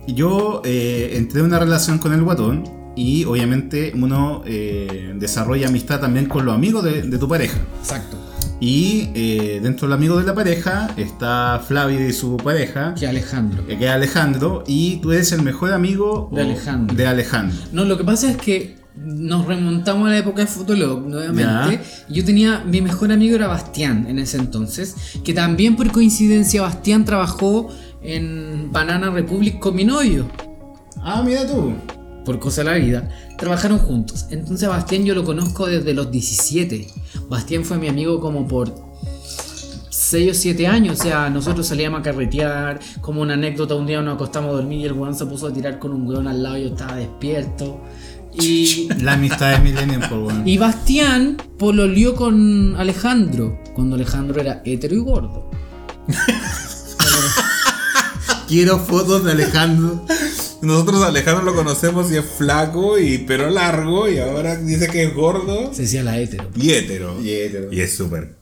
Yo eh, entré en una relación con el guatón y obviamente uno eh, desarrolla amistad también con los amigos de, de tu pareja. Exacto. Y eh, dentro del amigo de la pareja está Flavio y su pareja, Que Alejandro. que es Alejandro, y tú eres el mejor amigo De Alejandro. de Alejandro. No, lo que pasa es que nos remontamos a la época de Fotolog nuevamente. Yo tenía, mi mejor amigo era Bastián en ese entonces, que también por coincidencia Bastián trabajó en Banana Republic con mi novio, Ah, mira tú. Por cosa de la vida. Trabajaron juntos. Entonces a Bastián yo lo conozco desde los 17. Bastián fue mi amigo como por 6 o 7 años, o sea, nosotros salíamos a carretear, como una anécdota, un día nos acostamos a dormir y el weón se puso a tirar con un weón al lado y yo estaba despierto. Y La amistad de Millennium, por bueno. Y Bastián pololió con Alejandro, cuando Alejandro era hetero y gordo. Quiero fotos de Alejandro. Nosotros a Alejandro lo conocemos y es flaco y pelo largo y ahora dice que es gordo Se decía la hetero. y hétero. Y hétero. Y es súper.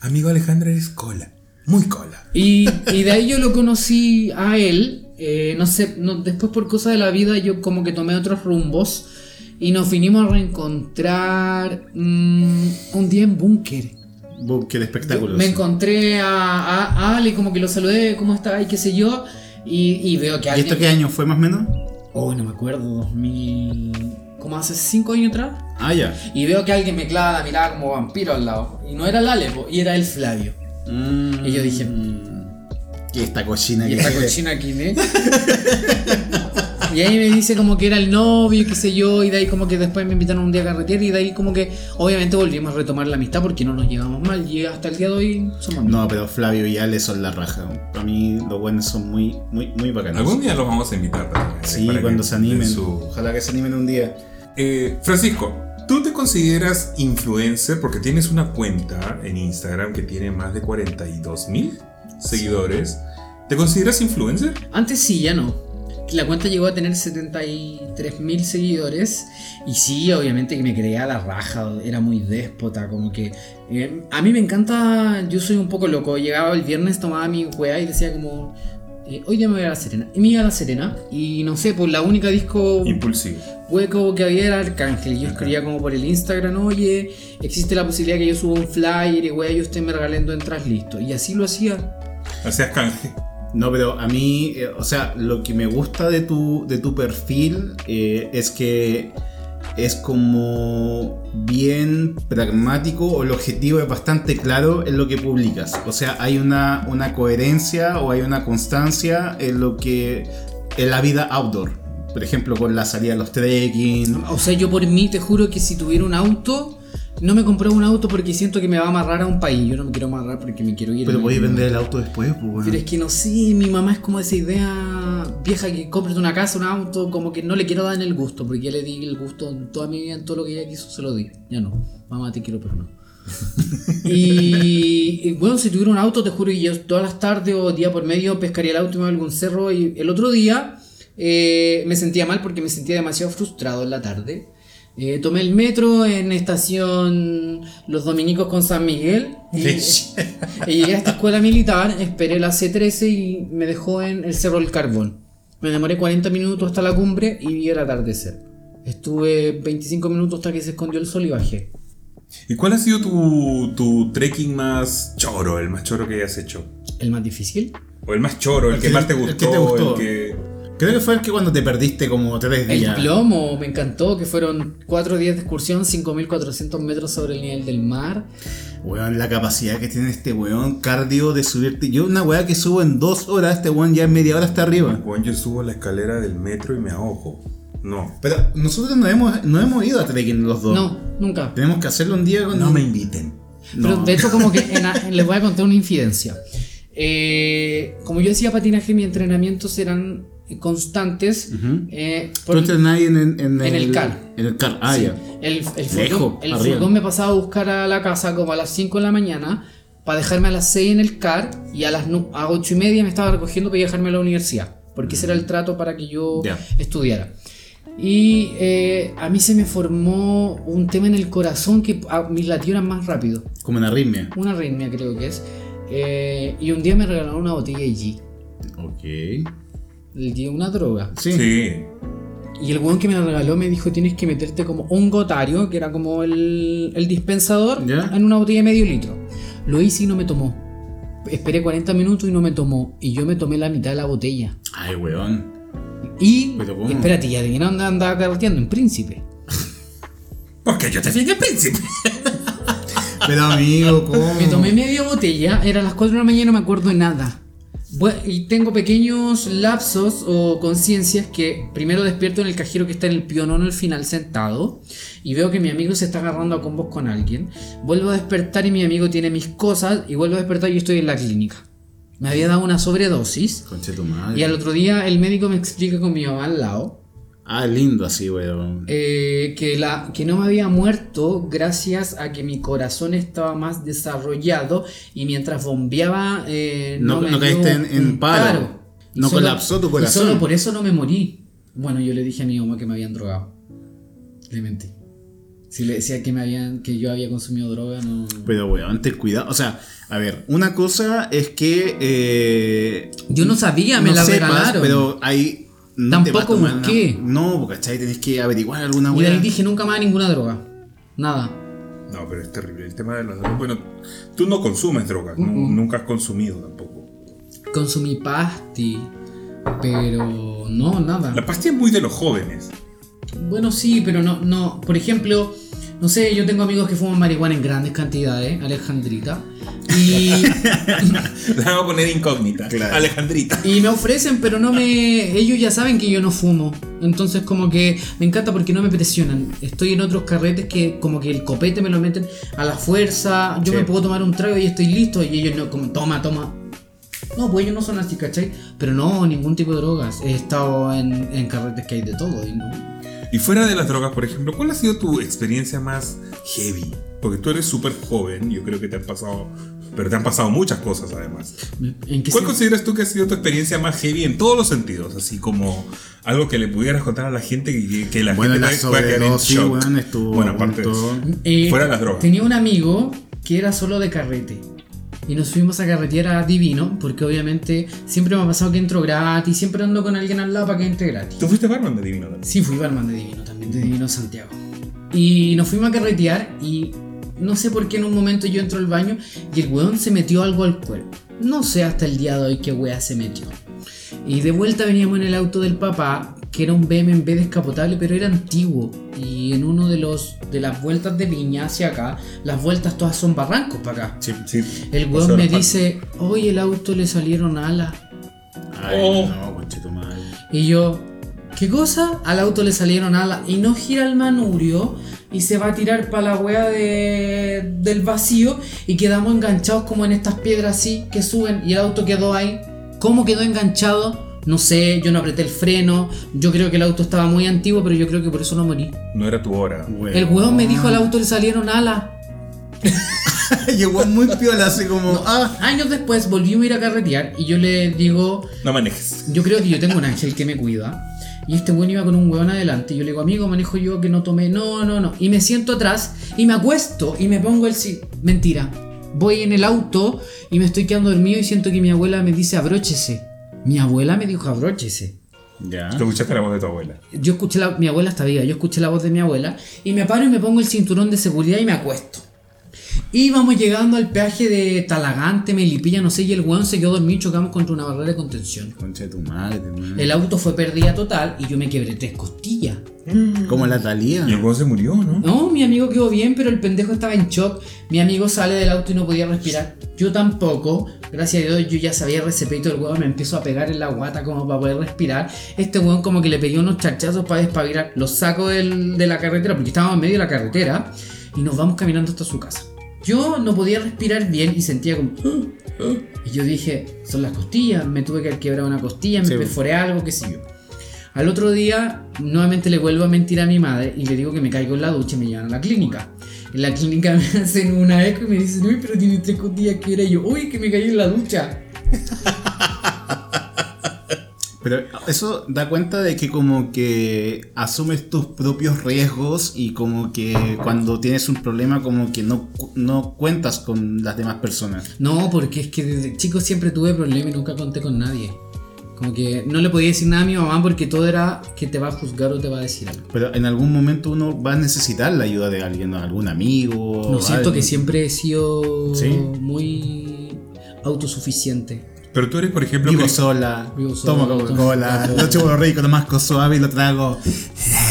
Amigo Alejandro, eres cola. Muy cola. Y, y de ahí yo lo conocí a él. eh, no sé, no- después por cosas de la vida yo como que tomé otros rumbos. Y nos vinimos a reencontrar mm, un día en búnker. Búnker espectáculos. Me encontré a, a- a Ale, como que lo saludé, ¿cómo está? Y qué sé yo. Y, y veo que ¿Y alguien... esto qué año fue más o menos? Oh, no me acuerdo, 2000... ¿Como hace 5 años atrás? Ah, ya. Y veo que alguien me clava la mirada como vampiro al lado. Y no era el Alepo, y era el Flavio. Mm, Y yo dije, ¿Qué esta cochina ¿y que esta es? cochina aquí, eh? Y ahí me dice como que era el novio, qué sé yo, y de ahí como que después me invitaron un día a carretera y de ahí como que obviamente volvimos a retomar la amistad porque no nos llevamos mal y hasta el día de hoy somos amigos. No, pero Flavio y Ale son la raja. Para mí los buenos son muy, muy, muy bacanos. Algún día los vamos a invitar también. Sí, para que cuando se animen. su- Ojalá que se animen un día. Eh, Francisco, ¿tú te consideras influencer porque tienes una cuenta en Instagram que tiene más de 42 mil seguidores? ¿Te consideras influencer? Antes sí, ya no. La cuenta llegó a tener 73 mil seguidores. Y sí, obviamente que me creía la raja. Era muy déspota. Como que. eh, a mí me encanta. Yo soy un poco loco. Llegaba el viernes, tomaba mi weá y decía como. eh, hoy día me voy a La Serena. Y me iba a La Serena. Y no sé, pues la única disco Impulsivo. hueco que había era Arcángel. Yo escribía como por el Instagram, oye, existe la posibilidad que yo suba un flyer y weá, y usted me regalen entras listo. Y así lo hacía. Hacías canje. No, pero a mí, eh, o sea, lo que me gusta de tu, de tu perfil eh, es que es como bien pragmático o el objetivo es bastante claro en lo que publicas. O sea, hay una, una coherencia o hay una constancia en lo que en la vida outdoor. Por ejemplo, con la salida a los trekking. O sea, yo por mí te juro que si tuviera un auto, no me compré un auto porque siento que me va a amarrar a un país. Yo no me quiero amarrar porque me quiero ir. Pero podéis vender el auto después, pues, weón. Pero es que no sé, mi mamá es como esa idea vieja que compres una casa, un auto, como que no le quiero dar en el gusto, porque ya le di el gusto en toda mi vida, en todo lo que ella quiso, se lo di. Ya no, mamá te quiero, pero no. y, y, bueno, si tuviera un auto, te juro que yo todas las tardes o día por medio pescaría el auto y me iba a algún cerro. Y el otro día eh, me sentía mal porque me sentía demasiado frustrado en la tarde. Eh, tomé el metro en estación Los Dominicos con San Miguel y, y llegué a esta escuela militar, esperé la C13 y me dejó en el Cerro del Carbón. Me demoré 40 minutos hasta la cumbre y vi el atardecer. Estuve 25 minutos hasta que se escondió el sol y bajé. ¿Y cuál ha sido tu, tu trekking más choro, el más choro que hayas hecho? ¿El más difícil? O el más choro, el, El que, que- más te el gustó, que te gustó. el que... Creo que fue el que cuando te perdiste como tres El días. plomo, me encantó, que fueron cuatro días de excursión, 5.400 metros sobre el nivel del mar. Weón, la capacidad que tiene este weón cardio de subirte. Yo una weá que subo en dos horas, este weón ya en media hora está arriba. Juan, yo subo la escalera del metro y me ahogo. No. Pero nosotros no hemos, no hemos ido a trekking los dos. No, nunca. Tenemos que hacerlo un día con... No me inviten. Pero No. de hecho, como que en a- les voy a contar una infidencia. Eh, como yo hacía patinaje, mis entrenamientos eran constantes. eh, Tú por- entrenás ahí en, en, en En el CAR. En el CAR, ah, Sí, ya. El, el, furgón, Lejos, el furgón me pasaba a buscar a la casa como a las 5 de la mañana para dejarme a las 6 en el CAR y a las a 8 y media me estaba recogiendo para dejarme a la universidad. Porque ese era el trato para que yo Ya. estudiara. Y eh, a mí se me formó un tema en el corazón que a mis latidos eran más rápido. Como en arritmia. Una arritmia creo que es. Eh, y un día me regalaron una botella de G. Ok. El G, una droga. Sí. Sí. Y el weón que me la regaló me dijo tienes que meterte como un gotario, que era como el, el dispensador, ¿Ya? en una botella de medio litro. Lo hice y no me tomó. Esperé 40 minutos y no me tomó. Y yo me tomé la mitad de la botella. Ay, weón. Y... ¿Pero cómo? Espérate, ¿y adivina dónde andaba carreteando? En Príncipe. Porque yo te fui el príncipe. Pero amigo, ¿cómo? Me tomé media botella, eran las 4 de la mañana y no me acuerdo de nada. Bue- Y tengo pequeños lapsos o conciencias que primero despierto en el cajero que está en el pionón al final sentado y veo que mi amigo se está agarrando a combos con alguien. Vuelvo a despertar y mi amigo tiene mis cosas y vuelvo a despertar y yo estoy en la clínica. Me había dado una sobredosis Conche tu madre. y al otro día el médico me explica con mi mamá al lado Ah, lindo así, weón. eh, que, la, que no me había muerto gracias a que mi corazón estaba más desarrollado y mientras bombeaba eh, No- me no dio caíste en- en paro. Y No colapsó tu y corazón. solo por eso no me morí. Bueno, yo le dije a mi mamá que me habían drogado. Le mentí. Si le decía que, me habían, que yo había consumido droga, no... Pero weón, ten cuidado. O sea, a ver, una cosa es que. eh, Yo no sabía, me no la sepas, regalaron. Pero hay. No Tampoco tomar busqué. una- No, porque ¿cachai? Tenés que averiguar alguna Y de ahí weá. dije nunca más ninguna droga. Nada. No, pero es terrible. El tema de las drogas. Bueno, tú no consumes drogas. no- nunca has consumido tampoco. Consumí pasti, pero no, nada. La pastilla es muy de los jóvenes. Bueno, sí, pero no, no. Por ejemplo, no sé, yo tengo amigos que fuman marihuana en grandes cantidades, Alejandrita. Y, La vamos a poner incógnita. Claro. Alejandrita. y me ofrecen, pero no me. Ellos ya saben que yo no fumo. Entonces, como que me encanta porque no me presionan. Estoy en otros carretes que, como que el copete me lo meten a la fuerza. Yo Sí. me puedo tomar un trago y estoy listo. Y ellos no, como, toma, toma. No, pues ellos no son así, ¿cachai? Pero no, ningún tipo de drogas. He estado en, en carretes que hay de todo. Y no. Y fuera de las drogas, por ejemplo, ¿cuál ha sido tu experiencia más heavy? Porque tú eres súper joven, yo creo que te han pasado, pero te han pasado muchas cosas además. ¿En qué ¿Cuál sen- consideras tú que ha sido tu experiencia más heavy en todos los sentidos? Así como algo que le pudieras contar a la gente que, que la Bueno, gente la pueda- pueda quedar en shock. weón, estuvo. Bueno, a aparte de eso. Eh, Fuera las drogas. Tenía un amigo que era solo de carrete. Y nos fuimos a carretear a Divino, porque obviamente siempre me ha pasado que entro gratis, siempre ando con alguien al lado para que entre gratis. Tú fuiste barman de Divino también. Sí, fui barman de Divino también, de Divino Santiago. Y nos fuimos a carretear y no sé por qué en un momento yo entro al baño y el weón se metió algo al cuerpo. No sé hasta el día de hoy qué wea se metió. Y de vuelta veníamos en el auto del papá, que era un BMW descapotable, pero era antiguo. Y en uno de los de las vueltas de Viña hacia acá, las vueltas todas son barrancos para acá. Sí. Sí. El weón me dice, hoy el auto le salieron alas. Ay, Oh. no, madre. Y yo, ¿qué cosa? Al auto le salieron alas y no gira el manurio y se va a tirar para la wea de, del vacío y quedamos enganchados como en estas piedras así que suben y el auto quedó ahí. ¿Cómo quedó enganchado? No sé, yo no apreté el freno, yo creo que el auto estaba muy antiguo, pero yo creo que por eso no morí. No era tu hora. El weón me dijo al auto le salieron alas. Llegó muy piola, así como. Ah. Años después volvimos a ir a carretear y yo le digo, No manejes. Yo creo que yo tengo un ángel que me cuida. Y este weón iba con un weón adelante. Y yo le digo, amigo, manejo yo que no tomé. No, no, no. Y me siento atrás y me acuesto y me pongo el sí. Mentira. Voy en el auto y me estoy quedando dormido y siento que mi abuela me dice abróchese. Mi abuela me dijo abróchese. Ya. Tú escuchaste la voz de tu abuela. Yo escuché la, mi abuela está viva, yo escuché la voz de mi abuela y me paro y me pongo el cinturón de seguridad y me acuesto. Íbamos llegando al peaje de Talagante, Melipilla, no sé, y el weón se quedó dormido y chocamos contra una barrera de contención. Concha de tu madre, man. El auto fue pérdida total y yo me quebré tres costillas. Como la Talía. Y el weón se murió, ¿no? No, mi amigo quedó bien, pero el pendejo estaba en shock. Mi amigo sale del auto y no podía respirar. Yo tampoco. Gracias a Dios yo ya sabía RCP y todo el weón me empezó a pegar en la guata como para poder respirar. Este weón como que le pegué unos charchazos para despabilar. Lo saco del- de la carretera porque estábamos en medio de la carretera y nos vamos caminando hasta su casa. Yo no podía respirar bien y sentía como... Y yo dije, son las costillas, me tuve que quebrar una costilla, me Sí. perforé algo, qué sé yo. Al otro día, nuevamente le vuelvo a mentir a mi madre y le digo que me caigo en la ducha y me llevan a la clínica. En la clínica me hacen una eco y me dicen, uy, pero tiene tres costillas que era Y yo, uy, que me caí en la ducha. Pero eso da cuenta de que como que asumes tus propios riesgos y como que cuando tienes un problema como que no, no cuentas con las demás personas. No, porque es que desde chico siempre tuve problemas y nunca conté con nadie. Como que no le podía decir nada a mi mamá porque todo era que te va a juzgar o te va a decir algo. Pero en algún momento uno va a necesitar la ayuda de alguien, algún amigo. No siento alguien. que siempre he sido Sí. muy autosuficiente. Pero tú eres, por ejemplo, Vivo que- sola, Vivo sola, tomo Coca-Cola, lo chupo rico, suave y lo trago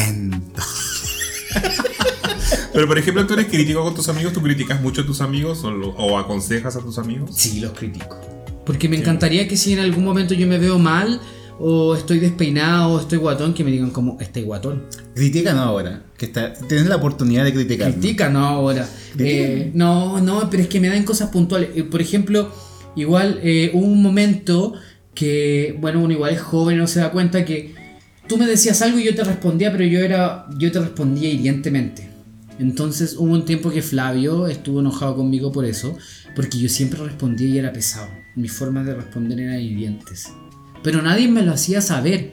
lento. pero por ejemplo, tú eres crítico con tus amigos, tú criticas mucho a tus amigos o, lo- o aconsejas a tus amigos. Sí, los critico. Porque me encantaría que si en algún momento yo me veo mal o estoy despeinado o estoy guatón, que me digan como, estoy guatón. Critícanos ahora, que está, tienes la oportunidad de criticar. Critica, no ahora. Eh, no, no, pero es que me dan cosas puntuales. Eh, por ejemplo, igual eh, hubo un momento que, bueno, uno igual es joven no se da cuenta que tú me decías algo y yo te respondía, pero yo era, yo te respondía hirientemente. Entonces hubo un tiempo que Flavio estuvo enojado conmigo por eso, porque yo siempre respondía y era pesado. Mis formas de responder eran hirientes. Pero nadie me lo hacía saber.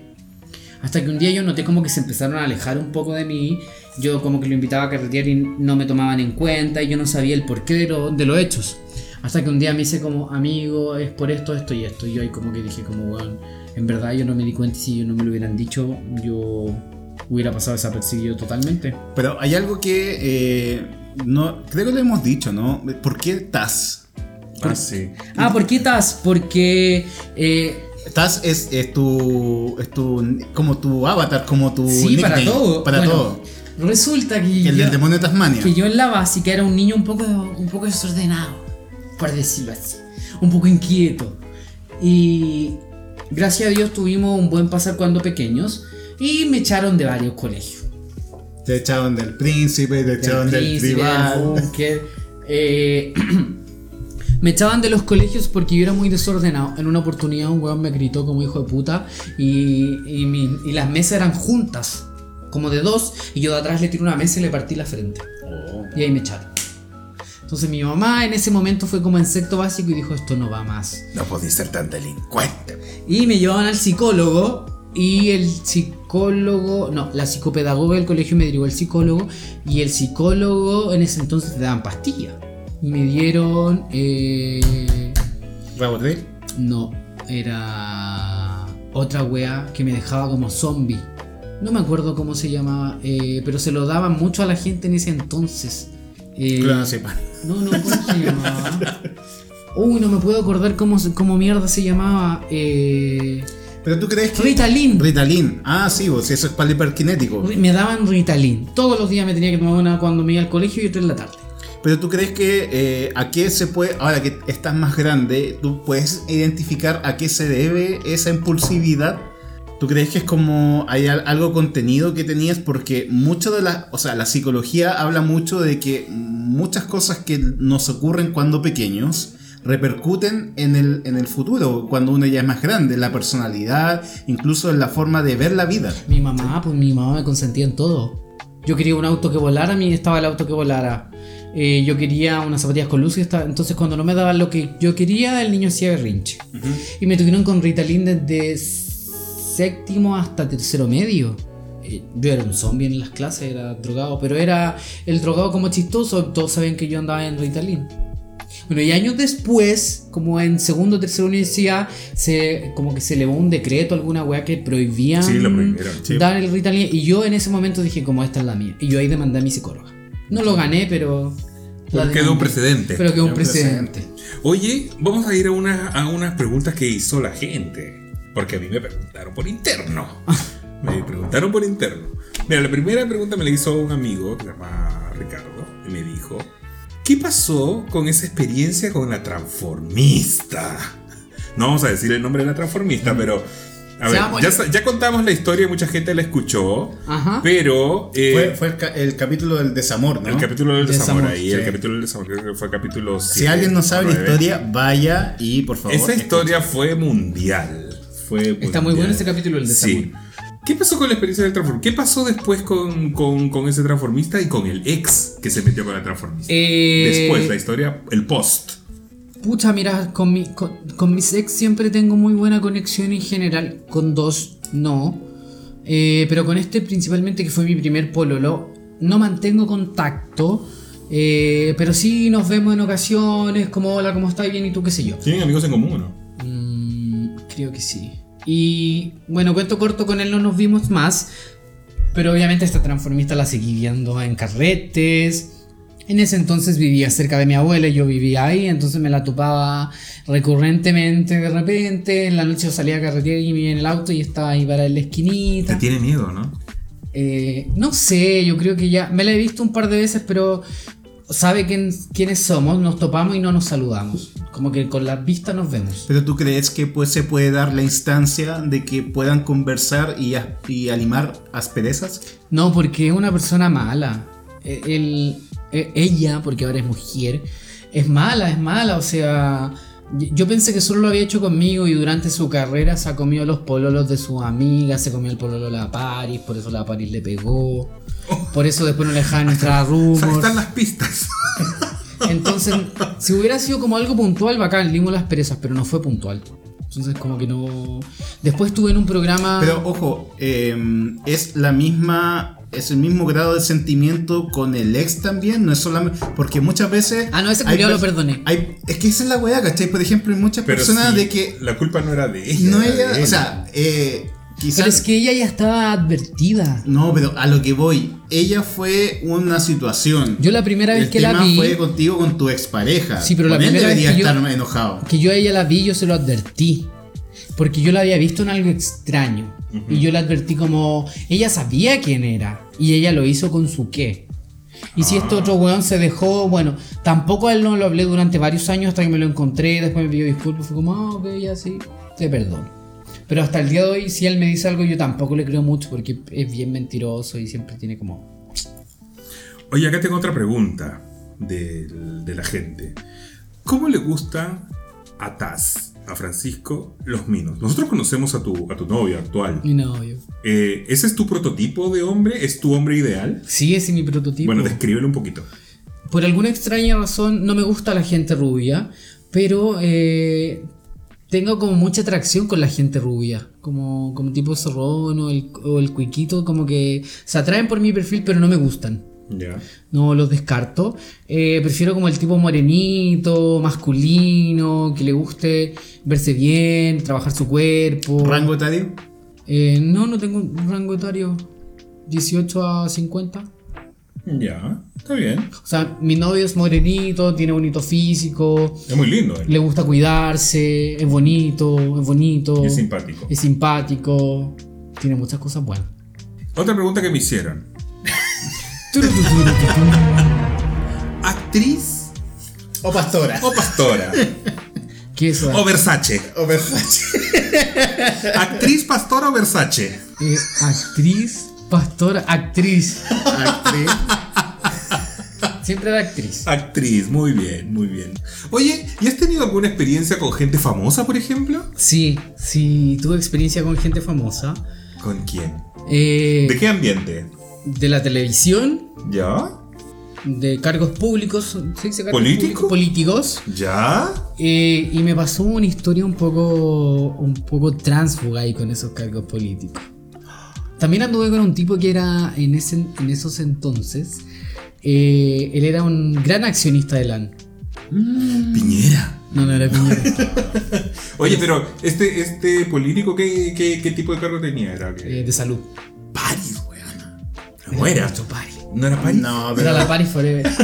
Hasta que un día yo noté como que se empezaron a alejar un poco de mí. Yo como que lo invitaba a carretear y no me tomaban en cuenta y yo no sabía el porqué de, lo- de los hechos. Hasta que un día me hice como amigo, es por esto, esto y esto. Y yo ahí como que dije como, bueno, en verdad yo no me di cuenta y si ellos no me lo hubieran dicho, yo hubiera pasado desapercibido totalmente. Pero hay algo que eh, no creo que lo hemos dicho, ¿no? ¿Por qué TAS? Ah, sí. Ah, ¿por qué estás? Porque... eh, TAS es, es tu es tu como tu avatar, como tu sí, para todo. para Bueno, todo. Resulta que... El yo- del demonio de Tasmania. que yo en la básica era un niño un poco, un poco desordenado, por decirlo así, un poco inquieto. Y gracias a Dios tuvimos un buen pasar cuando pequeños y me echaron de varios colegios. Te echaron del príncipe, te echaron del, príncipe, tribal. del búnker. Eh, me echaban de los colegios porque yo era muy desordenado. En una oportunidad un weón me gritó como hijo de puta y, y mi- y las mesas eran juntas, como de dos, y yo de atrás le tiré una mesa y le partí la frente. Oh. Y ahí me echaron. Entonces mi mamá en ese momento fue como en sexto básico y dijo esto no va más. No podéis ser tan delincuente. Y me llevaban al psicólogo y el psicólogo, no, la psicopedagoga del colegio me derivó al psicólogo y el psicólogo en ese entonces te daban pastillas. Me dieron... eh, Rabotril. no, era otra wea que me dejaba como zombie. No me acuerdo cómo se llamaba, eh, pero se lo daban mucho a la gente en ese entonces. Eh, Clonazepam. no, no, ¿cómo se llamaba? Uy, no me puedo acordar cómo, cómo mierda se llamaba. Eh, Pero tú crees que Ritalin. Ritalin. Ah, sí, vos, eso es para el hiperkinético. Me daban Ritalin. Todos los días me tenía que tomar una cuando me iba al colegio y otra en la tarde. Pero tú crees que eh, a qué se puede, ahora que estás más grande, tú puedes identificar a qué se debe esa impulsividad. ¿Tú crees que es como hay al- algo contenido que tenías? Porque mucho de la, o sea, la psicología habla mucho de que muchas cosas que nos ocurren cuando pequeños repercuten en el, en el futuro, cuando uno ya es más grande, la personalidad, incluso en la forma de ver la vida. Mi mamá, pues mi mamá me consentía en todo. Yo quería un auto que volara, a mí estaba el auto que volara. Eh, yo quería unas zapatillas con luz y estaba- entonces cuando no me daban lo que yo quería, el niño hacía berrinche. Y me tuvieron con Ritalin desde séptimo hasta tercero medio. Eh, Yo era un zombie en las clases, era drogado, pero era el drogado como chistoso, todos sabían que yo andaba en Ritalin. Bueno, y años después, como en segundo o tercera universidad, se, como que se elevó un decreto, alguna weá que prohibían Sí, lo prohibieron, sí. dar el Ritalin. Y yo en ese momento dije, como esta es la mía. Y yo ahí demandé a mi psicóloga. No lo gané, pero Pero quedó un precedente. Pero quedó un Un precedente. Oye, vamos a ir a, una- a unas preguntas que hizo la gente. Porque a mí me preguntaron por interno. Me preguntaron por interno. Mira, la primera pregunta me la hizo un amigo que se llama Ricardo. Y me dijo: ¿Qué pasó con esa experiencia con la transformista? No vamos a decir el nombre de la transformista, pero. A ver, ya, ya contamos la historia, mucha gente la escuchó. Ajá. Pero. eh, Fue, fue el, ca- el capítulo del desamor, ¿no? el capítulo del desamor, Desamor, ahí, sí. el capítulo del desamor, creo que fue el capítulo Si siete alguien no sabe la historia, vaya y por favor. Esa historia fue mundial. Fue Está muy mundial. bueno ese capítulo del desamor. Sí. ¿Qué pasó con la experiencia del transformista? ¿Qué pasó después con, con- con ese transformista y con el ex que se metió con la transformista? Eh, Después, la historia, el post. Pucha, mira, con, mi, con, con mis ex siempre tengo muy buena conexión en general. Con dos, no. Eh, pero con este principalmente, que fue mi primer pololo, no mantengo contacto. eh, pero sí nos vemos en ocasiones, como hola, ¿cómo estás? Bien, ¿y tú qué sé yo? ¿Tienen amigos en común o no? Mm, creo que sí. Y bueno, cuento corto, con él no nos vimos más. Pero obviamente esta transformista la seguí viendo en carretes. En ese entonces vivía cerca de mi abuela y yo vivía ahí, entonces me la topaba recurrentemente de repente. En la noche yo salía a carretera y me iba en el auto y estaba ahí para la Te esquinita. tiene miedo, ¿no? Eh, no sé, yo creo que ya me la he visto un par de veces, pero sabe quién, quiénes somos, nos topamos y no nos saludamos. Como que con la vista nos vemos. Pero tú crees que pues, se puede dar la instancia de que puedan conversar y, y alimar asperezas? No, porque es una persona mala. E- el- e- ella, porque ahora es mujer, es mala, es mala. O sea, yo pensé que solo lo había hecho conmigo y durante su carrera se ha comido los pololos de sus amigas, se comió el pololo de la Paris, por eso la Paris le pegó. Por eso después no le dejaban entrar a están las pistas. Entonces, si hubiera sido como algo puntual, bacán, limos las perezas, pero no fue puntual. Entonces, como que no. Después estuve en un programa. Pero ojo, eh, es la misma. Es el mismo grado de sentimiento con el ex también, no es solamente. Porque muchas veces. Ah, no, ese hay culiao lo perdoné. hay- es que esa es la weá, ¿cachai? Por ejemplo, hay muchas Pero personas sí, de que. La culpa no era de ella. No era ella. O él. sea, eh, quizás. Pero es que ella ya estaba advertida. No, pero a lo que voy, ella fue una situación. Yo la primera vez el que la tema vi- fue contigo con tu expareja. Sí, pero la Con él primera vez debería que yo- estar enojado. Que yo a ella la vi, yo se lo advertí. Porque yo la había visto en algo extraño. Y yo la advertí como. Ella sabía quién era. Y ella lo hizo con su qué. Y si este otro weón se dejó, bueno, tampoco a él no lo hablé durante varios años hasta que me lo encontré. Después me pidió disculpas. Fue como, ah, ok, ya sí, te perdono. Pero hasta el día de hoy, si él me dice algo, yo tampoco le creo mucho porque es bien mentiroso y siempre tiene como. Oye, acá tengo otra pregunta del- de, la gente. ¿Cómo le gustan a Taz, a Francisco, los minos? Nosotros conocemos a tu, a tu novio actual. Mi novio. Eh, ¿Ese es tu prototipo de hombre? ¿Es tu hombre ideal? Sí, ese es mi prototipo. Bueno, descríbelo un poquito. Por alguna extraña razón no me gusta la gente rubia, pero eh, tengo como mucha atracción con la gente rubia, como, como tipo zorrón o el, o el cuiquito, como que se atraen por mi perfil pero no me gustan. No los descarto. Eh, prefiero como el tipo morenito, masculino, que le guste verse bien, trabajar su cuerpo. ¿Rango etario? Eh, no, no tengo un rango etario. 18 a 50. Ya, está bien. O sea, mi novio es morenito, tiene bonito físico, Es muy lindo. él. le gusta cuidarse, es bonito, es bonito. Y es simpático. es simpático, tiene muchas cosas buenas. Otra pregunta que me hicieron. ¿Actriz O pastora. o pastora? ¿Qué es eso? o Versace. O Versace. ¿Actriz, pastora o Versace? Eh, actriz, pastora, actriz. Actriz. Siempre era actriz. Actriz, muy bien, muy bien. Oye, ¿y has tenido alguna experiencia con gente famosa, por ejemplo? Sí, sí, tuve experiencia con gente famosa. ¿Con quién? Eh, ¿De qué ambiente? De la televisión, ¿Ya? de cargos públicos, ¿se dice cargos ¿Político? públicos? Políticos. ¿Ya? Eh, y me pasó una historia un poco, un poco tránsfuga ahí con esos cargos políticos. También anduve con un tipo que era en, ese, en esos entonces, eh, él era un gran accionista de LAN. Piñera. No, no era Piñera. Oye, pero este, este político, ¿qué, qué, qué tipo de cargo tenía? ¿Era. Eh, de salud. Weón. No era. Mucho pari. ¿No era Paris? No, Era pero. la Paris Forever.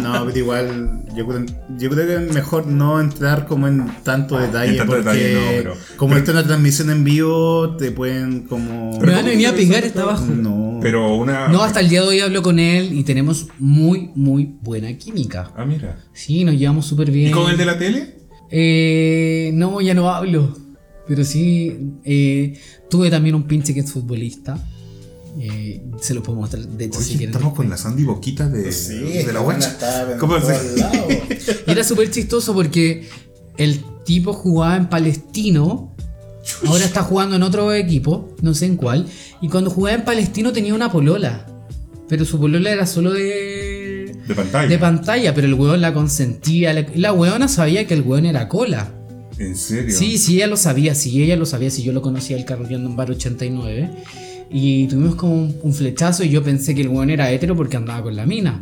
No, pero igual, yo creo, yo creo que es mejor no entrar como en tanto detalle, En tanto porque detalle, no, pero- como pero- esto es una transmisión en vivo, te pueden como... Me van a venir a pegar esta abajo. No. Pero una. No, hasta el día de hoy hablo con él y tenemos muy, muy buena química. Ah, mira. Sí, nos llevamos súper bien. ¿Y con el de la tele? Eh, no, ya no hablo. Pero sí, eh, tuve también un pinche que es futbolista. Eh, se lo puedo mostrar. De hecho, si Oye, quieren. estamos con la Sandy Boquita de, Sí, de la guacha. ¿Cómo lados. Y era súper chistoso porque el tipo jugaba en Palestino. Ahora está jugando en otro equipo, no sé en cuál. Y cuando jugaba en Palestino tenía una polola. Pero su polola era solo de. De pantalla. De pantalla, pero el weón la consentía. La, la weona sabía que el weón era cola. ¿En serio? Sí, sí, ella lo sabía, sí, ella lo sabía, sí, yo lo conocía el carroteando en bar 89. Y tuvimos como un, un flechazo y yo pensé que el weón era hetero porque andaba con la mina.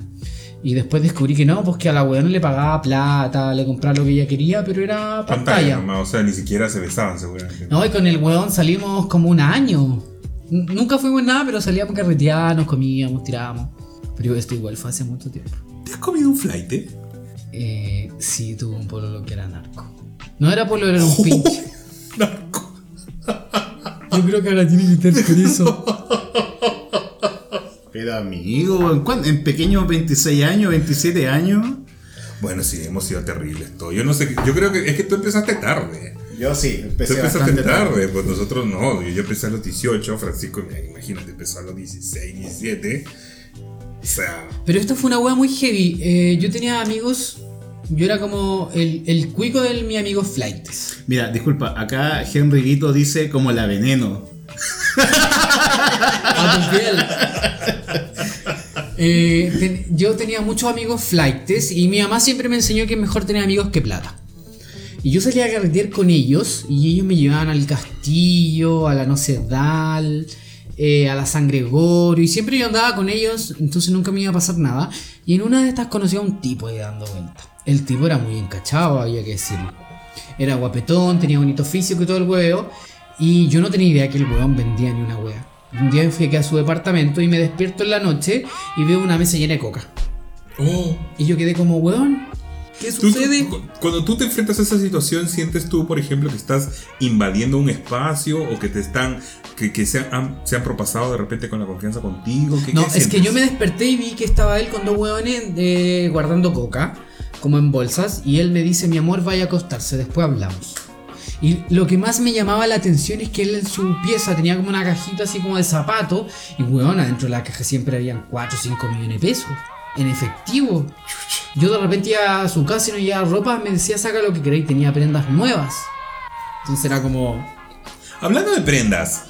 Y después descubrí que no, pues que a la weón le pagaba plata, le compraba lo que ella quería, pero era Pantalla pantalla. nomás, o sea, ni siquiera se besaban seguramente. No, y con el weón salimos como un año. N- Nunca fuimos nada, pero salíamos carretear, nos comíamos, tirábamos. Pero esto igual fue hace mucho tiempo. ¿Te has comido un flight? eh? Eh, sí, tuve un pololo que era narco. No era pololo, era un pinche. Yo creo que ahora tiene que estar con eso. Pero amigo, ¿en, cuán- en pequeños 26 años, 27 años? Bueno, sí, hemos sido terribles todo. Yo no sé, yo creo que es que tú empezaste tarde. Yo sí, Tú empecé empezaste bastante tarde, tarde. pues nosotros no. Yo, yo empecé a los 18, Francisco, imagínate, empezó a los 16, 17. O sea, Pero esto fue una wea muy heavy. Eh, yo tenía amigos. Yo era como el, el cuico de mi amigo Flightes. Mira, disculpa, acá Henry Guito dice como la veneno. A tu piel. Eh, ten- yo tenía muchos amigos flightes y mi mamá siempre me enseñó que es mejor tener amigos que plata. Y yo salía a carretear con ellos y ellos me llevaban al castillo, a la Nocedal, eh, a la San Gregorio y siempre yo andaba con ellos, entonces nunca me iba a pasar nada. Y en una de estas conocí a un tipo ahí dando vuelta. El tipo era muy encachado, había que decirlo. Era guapetón, tenía bonito físico y todo el huevo. Y yo no tenía idea que el huevón vendía ni una wea. Un día fui aquí a su departamento y me despierto en la noche y veo una mesa llena de coca. oh, Y yo quedé como, weón, ¿qué sucede? cu- cuando tú te enfrentas a esa situación, ¿sientes tú, por ejemplo, que estás invadiendo un espacio o que te están, que, que se, han, se han propasado de repente con la confianza contigo? ¿Qué- No, qué es que yo me desperté y vi que estaba él con dos hueones eh, guardando coca, como en bolsas, y él me dice, mi amor, vaya a acostarse, después hablamos. Y lo que más me llamaba la atención es que él en su pieza tenía como una cajita así como de zapato, y weón, adentro de la caja siempre habían 4 o 5 millones de pesos, en efectivo. Yo de repente iba a su casa y no llevaba ropa, me decía, saca lo que queréis, tenía prendas nuevas. Entonces era como, Hablando de prendas.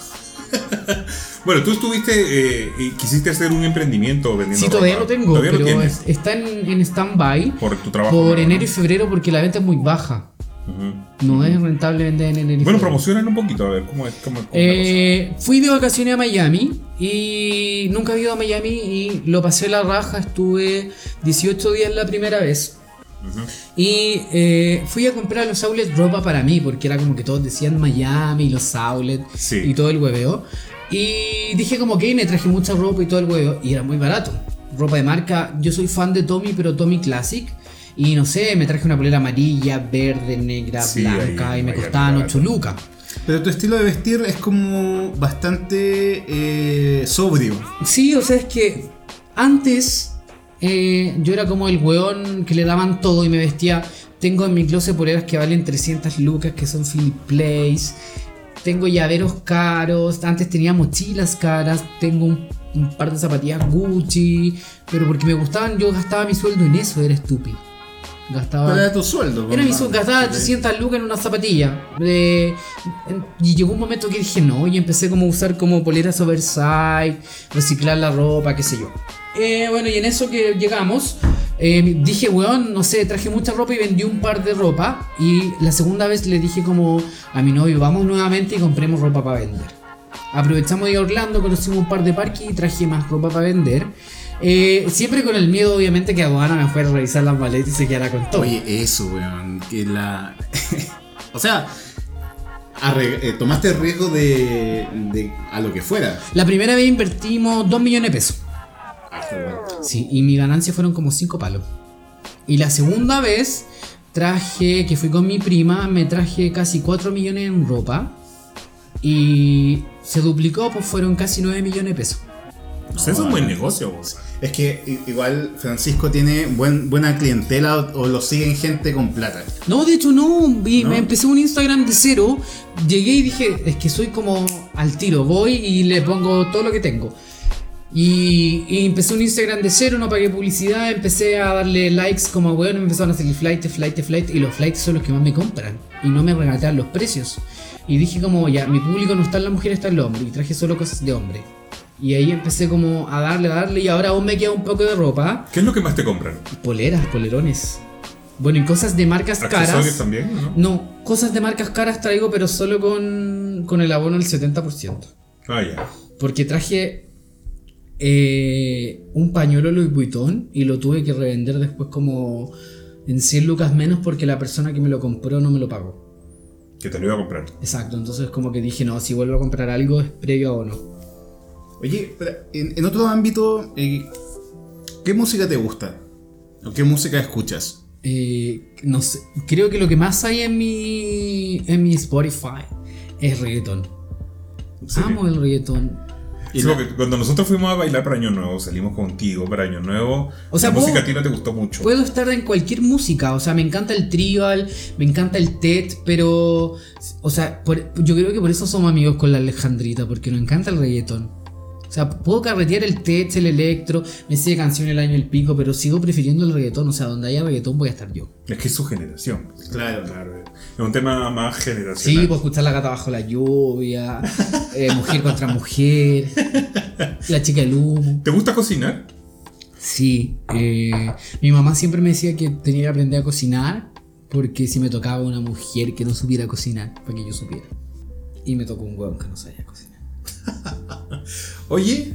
Bueno, tú estuviste eh, y quisiste hacer un emprendimiento vendiendo sí, todavía ropa. lo tengo, Todavía lo pero es- está en, en stand-by. Por tu trabajo. Por ¿no? enero y febrero porque la venta es muy baja. Ujú. No es rentable vender en enero Bueno, febrero. promocionan un poquito, a ver, ¿cómo es? ¿Cómo, cómo Eh, fui de vacaciones a Miami y nunca he ido a Miami y lo pasé la raja, estuve 18 días la primera vez. Y eh, fui a comprar los outlets ropa para mí, porque era como que todos decían Miami, los outlets Sí. y todo el hueveo. Y dije como que me traje mucha ropa y todo el hueveo, y era muy barato. Ropa de marca, yo soy fan de Tommy, pero Tommy Classic. Y no sé, me traje una polera amarilla, verde, negra, Sí, blanca, ahí, y me costaban barato. 8 lucas. Pero tu estilo de vestir es como bastante eh, sobrio. Sí, o sea, es que antes eh, yo era como el weón que le daban todo y me vestía. Tengo en mi closet poleras que valen 300 lucas, que son Philip Place. Tengo llaveros caros. Antes tenía mochilas caras. Tengo un, un par de zapatillas Gucci. Pero porque me gustaban, yo gastaba mi sueldo en eso, era estúpido. Gastaba. ¿Cuál era tu sueldo? Era mi sueldo, gastaba 300 lucas en una zapatilla. Eh, y llegó un momento que dije no, y empecé como a usar como poleras oversize, reciclar la ropa, qué sé yo. Eh, bueno, y en eso que llegamos, eh, dije, weón, no sé, traje mucha ropa y vendí un par de ropa. Y la segunda vez le dije como a mi novio, vamos nuevamente y compremos ropa para vender. Aprovechamos de ir a Orlando, conocimos un par de parques y traje más ropa para vender. Eh, siempre con el miedo, obviamente, que aduana me fuera a revisar las maletas y se quedara con todo. Oye, eso, weón. Que la. o sea, arre- eh, tomaste el riesgo de, de a lo que fuera. La primera vez invertimos 2 millones de pesos. Sí, y mi ganancia fueron como 5 palos. Y la segunda vez traje, que fui con mi prima, me traje casi 4 millones en ropa. Y se duplicó, pues fueron casi 9 millones de pesos. Pues eso es un buen negocio, vos. Es que igual Francisco tiene buen, buena clientela o, o lo siguen gente con plata. No, de hecho no, vi- ¿No? me empecé un Instagram de cero, llegué y dije, es que soy como al tiro, voy y le pongo todo lo que tengo. Y, y empecé un Instagram de cero, no pagué publicidad, empecé a darle likes como bueno, empezaron a hacer flight, flight, flight, y los flights son los que más me compran, y no me regatean los precios. Y dije como, ya, mi público no está en la mujer, está en el hombre, y traje solo cosas de hombre. Y ahí empecé como a darle, a darle, y ahora aún me queda un poco de ropa, ¿Qué es lo que más te compran? poleras, polerones. Bueno, y cosas de marcas ¿Accesorios caras. también? ¿no? No, cosas de marcas caras traigo, pero solo con, con el abono del 70%. Ah, ya. Porque traje eh, un pañuelo Louis Vuitton y lo tuve que revender después como en 100 lucas menos porque la persona que me lo compró no me lo pagó. Que te lo iba a comprar. Exacto, entonces como que dije, no, si vuelvo a comprar algo es previo abono. Oye, pero en, en otro ámbito, eh, ¿qué música te gusta? ¿O qué música escuchas? Eh, no sé, creo que lo que más hay en mi, en mi Spotify es reggaetón. ¿En serio? Amo el reggaetón. Y Sí, la- cuando nosotros fuimos a bailar para Año Nuevo, salimos contigo para Año Nuevo. O sea, la música a ti no te gustó mucho. Puedo estar en cualquier música, o sea, me encanta el tribal, me encanta el TED, pero, o sea, por- yo creo que por eso somos amigos con la Alejandrita, porque nos encanta el reggaetón. Sea, puedo carretear el TED, el electro, me sé canción el año el pico, pero sigo prefiriendo el reggaetón, o sea, donde haya reggaetón voy a estar yo. Es que es su generación. Claro. Claro. Es un tema más Sí, generacional. puedo escuchar la gata bajo la lluvia, eh, mujer contra mujer, la chica del humo. ¿Te gusta cocinar? Sí, eh, mi mamá siempre me decía que tenía que aprender a cocinar porque si me tocaba una mujer que no supiera cocinar, para que yo supiera. Y me tocó un hueón que no sabía cocinar. Oye,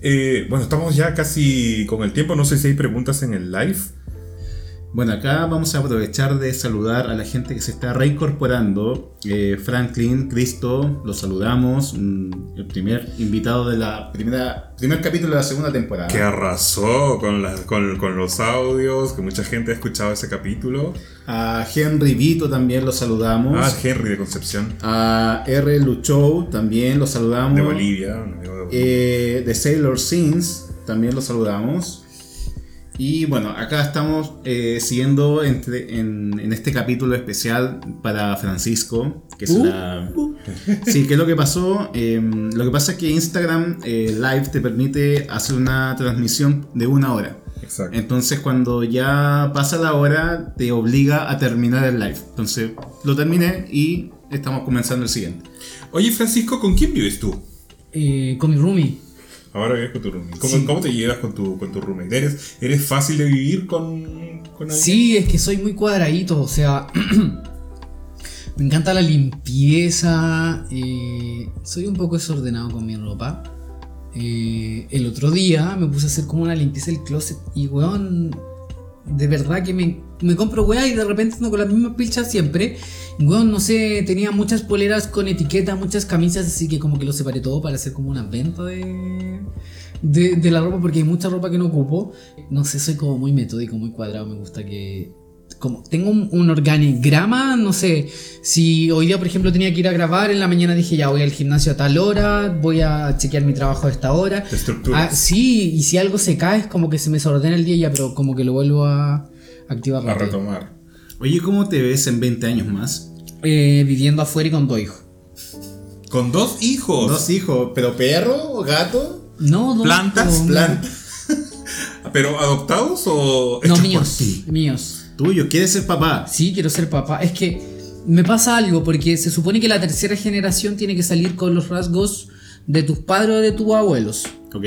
eh, bueno, estamos ya casi con el tiempo. No sé si hay preguntas en el live. Bueno, acá vamos a aprovechar de saludar a la gente que se está reincorporando. Eh, Franklin, Cristo, los saludamos. mm, el primer invitado de la primera primer capítulo de la segunda temporada. Que arrasó con, la- con, con los audios, que mucha gente ha escuchado ese capítulo. A Henry Vito también los saludamos. Ah, Henry de Concepción, A R. Luchou también los saludamos. de Bolivia. un amigo de Bolivia. Eh, de Sailor Sins también los saludamos. Y bueno, acá estamos eh, siguiendo entre- en, en este capítulo especial para Francisco, que es Uh, la... Sí, ¿qué es lo que pasó? Eh, lo que pasa es que Instagram eh, Live te permite hacer una transmisión de una hora. Exacto. Entonces cuando ya pasa la hora te obliga a terminar el live. Entonces lo terminé y estamos comenzando el siguiente. Oye, Francisco, ¿con quién vives tú? Eh, con mi roomie. Ahora vives con tu roommate. ¿Cómo, Sí. cómo te llevas con tu, con tu roommate? ¿Eres, ¿Eres fácil de vivir con, con alguien? Sí, es que soy muy cuadradito, o sea, me encanta la limpieza, eh, soy un poco desordenado con mi ropa. Eh, el otro día me puse a hacer como una limpieza del closet y, weón, de verdad que me, me compro weá y de repente ando con las mismas pilchas siempre. Weón, no sé, tenía muchas poleras con etiqueta, muchas camisas, así que como que lo separé todo para hacer como una venta de, de, de la ropa porque hay mucha ropa que no ocupo. No sé, soy como muy metódico, muy cuadrado, me gusta que... Como tengo un, un organigrama, no sé, si hoy día por ejemplo tenía que ir a grabar, en la mañana dije ya voy al gimnasio a tal hora, voy a chequear mi trabajo a esta hora. Te estructuras. Ah, sí, y si algo se cae es como que se me desordena el día ya, pero como que lo vuelvo a activar a rápido. retomar. Oye, ¿cómo te ves en 20 años más? Eh, viviendo afuera y con dos hijos. Con dos hijos. Dos hijos, pero perro, gato, No, dos ¿Plantas? hijos. planta. ¿Pero adoptados o No, por míos, ti? míos. Tuyo, quieres ser papá. Sí, quiero ser papá. Es que me pasa algo, porque se supone que la tercera generación tiene que salir con los rasgos de tus padres o de tus abuelos. ¿Ok?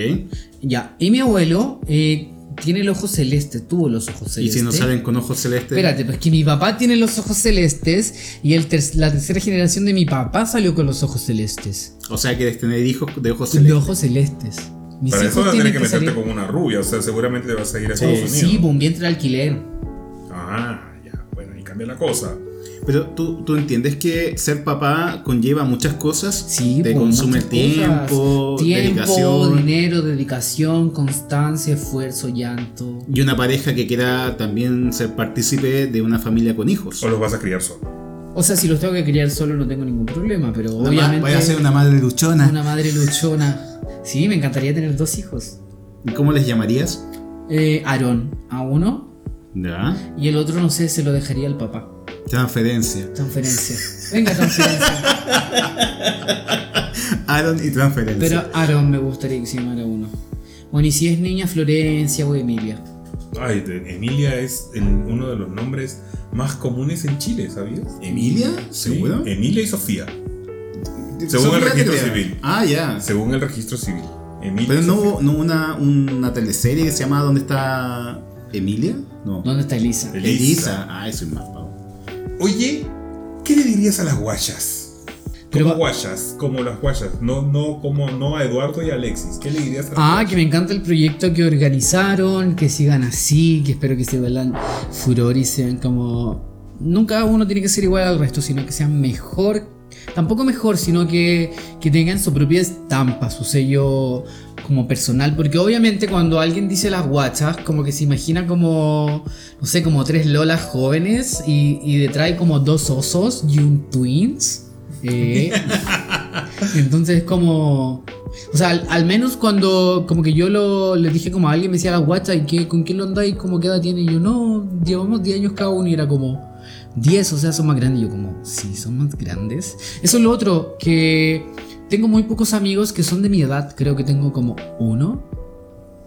Ya, y mi abuelo eh, tiene el ojo celeste, tuvo los ojos Y celestes. si no salen con ojos celestes. Espérate, pues que mi papá tiene los ojos celestes y el ter- la tercera generación de mi papá salió con los ojos celestes. O sea, quieres tener hijos de ojos De celestes. ojos celestes. Mis Para eso vas a tener que que meterte salir. como una rubia, o sea, seguramente te vas a ir a Estados Unidos. sí, pues un vientre de alquiler. Ah, ya, bueno, ahí cambia la cosa. Pero tú, tú entiendes que ser papá conlleva muchas cosas. Sí, te pues, consume tiempo, cosas. tiempo, dedicación. dinero, dedicación, constancia, esfuerzo, llanto. Y una pareja que quiera también ser partícipe de una familia con hijos. O los vas a criar solo. O sea, si los tengo que criar solo no tengo ningún problema, pero Una obviamente Vaya a ser una madre luchona. una madre luchona. Sí, me encantaría tener dos hijos. ¿Y ¿Cómo les llamarías? Eh, Aarón a uno Ya. y el otro no sé, se lo dejaría al papá. Transferencia. Transferencia. Venga, transferencia. Aaron y transferencia. Pero Aarón me gustaría que se llamara uno. Bueno, y si es niña, Florencia o Emilia. Ay, Emilia es el- uno de los nombres más comunes en Chile, ¿sabías? ¿Emilia? Sí, ¿Seguro? Emilia y Sofía, según el registro civil. Ah, ya. según el registro civil. Emilia Pero y no hubo no hubo una, una teleserie que se llama ¿Dónde está Emilia? No. ¿Dónde está Elisa? Elisa. Elisa. Ah, eso es más pavo. Oye, ¿qué le dirías a las guayas? Pero Como guayas, como las guayas, no, no, como, no a Eduardo y a Alexis. ¿Qué le dirías a las Ah, guayas? que me encanta el proyecto que organizaron, que sigan así, que espero que se vuelvan furor y sean como... Nunca uno tiene que ser igual al resto, sino que sean mejor, tampoco mejor, sino que, que tengan su propia estampa, su sello como personal, porque obviamente cuando alguien dice las guachas, como que se imagina como, no sé, como tres lolas jóvenes y, y detrás como dos osos y un twins. Eh, entonces es como... O sea, al, al menos cuando como que yo lo, le dije como a alguien me decía la guacha y que, con quién lo andáis, como qué edad tiene y yo no, llevamos 10 años cada uno y era como 10, o sea, son más grandes y yo como, sí, son más grandes. Eso es lo otro, que tengo muy pocos amigos que son de mi edad, creo que tengo como uno.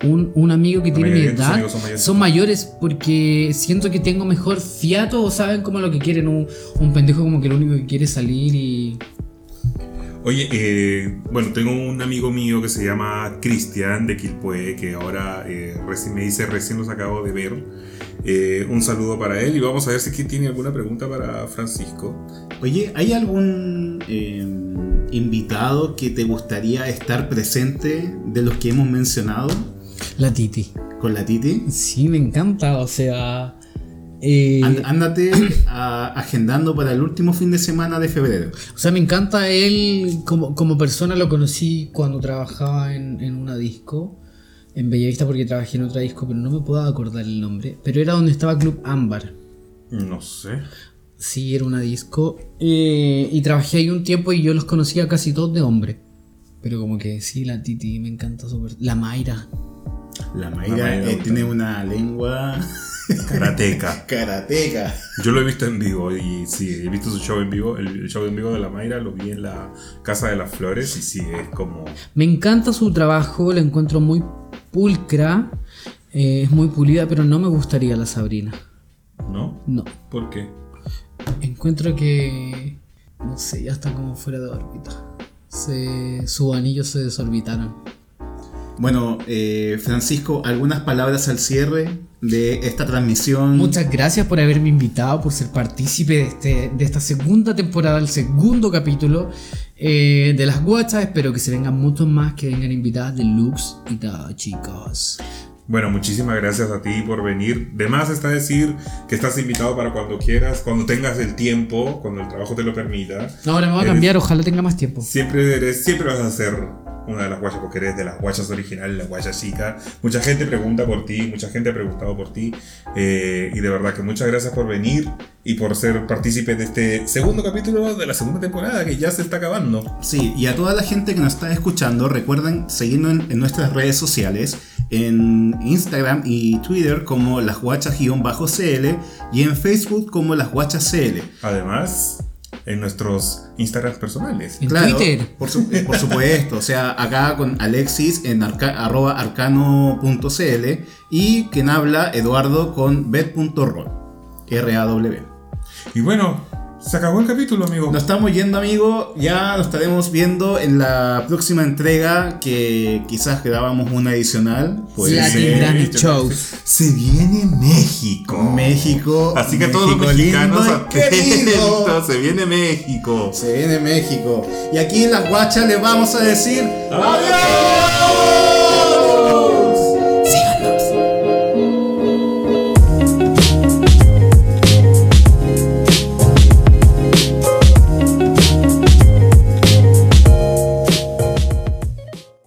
Un, un amigo que La tiene mi edad son mayores. son mayores porque siento que tengo mejor fiato o saben como lo que quieren. Un, un pendejo como que lo único que quiere es salir y Oye, eh, bueno, tengo un amigo mío que se llama Cristian de Quilpué, que ahora eh, recién me dice, recién los acabo de ver. Eh, un saludo para él y vamos a ver si tiene alguna pregunta para Francisco. Oye, ¿hay algún eh, invitado que te gustaría estar presente de los que hemos mencionado la Titi. con la Titi? Sí, me encanta, o sea... eh, Ánd- Ándate a- agendando para el último fin de semana de febrero. o sea, me encanta él como, como persona, lo conocí cuando trabajaba en, en una disco, en Bellavista porque trabajé en otra disco, pero no me puedo acordar el nombre, pero era donde estaba Club Ámbar. No sé. Sí, era una disco. eh, y trabajé ahí un tiempo y yo los conocía casi todos de hombre. Pero como que sí, la Titi me encanta súper. La Mayra. La La Mayra Mayra eh, tiene una lengua Karateca. karateca. Yo lo he visto en vivo y sí, he visto su show en vivo. El, el show en vivo de la Mayra lo vi en la Casa de las Flores y sí, es como... Me encanta su trabajo, la encuentro muy pulcra. eh, es muy pulida, pero no me gustaría la Sabrina. ¿No? No. ¿Por qué? Encuentro que. No sé, ya está como fuera de órbita. Se, sus anillos se desorbitaron. Bueno, eh, Francisco, algunas palabras al cierre de esta transmisión. Muchas gracias por haberme invitado, por ser partícipe de, este, de esta segunda temporada, el segundo capítulo eh, de Las Guachas. Espero que se vengan muchos más, que vengan invitadas de Lux y tal, chicos. Bueno, muchísimas gracias a ti por venir. De más está decir que estás invitado para cuando quieras, cuando tengas el tiempo, cuando el trabajo te lo permita. Ahora me voy a Eres- cambiar, ojalá tenga más tiempo. Siempre eres, siempre vas a ser una de las guayas porque eres de las guayas originales, la guaya chica. Mucha gente pregunta por ti, mucha gente ha preguntado por ti. eh, y de verdad que muchas gracias por venir y por ser partícipe de este segundo capítulo de la segunda temporada que ya se está acabando. Sí, y a toda la gente que nos está escuchando, recuerden seguirnos en, en nuestras redes sociales, en Instagram y Twitter como las guachas-cl y en Facebook como las guachas cl. Además, en nuestros Instagrams personales. En Twitter. Por, su- eh, por supuesto, o sea, acá con Alexis en arca- arroba arcano.cl y quien habla Eduardo con bet.roll, R-A-W. Y bueno, se acabó el capítulo, amigo. Nos estamos yendo, amigo. Ya nos estaremos viendo en la próxima entrega que quizás grabamos una adicional. Latin. Grammy yo- Shows. Se viene México. México. Así que todos los México mexicanos atentos, se viene México. Se viene México. Y aquí en las guachas les vamos a decir ¡Adiós!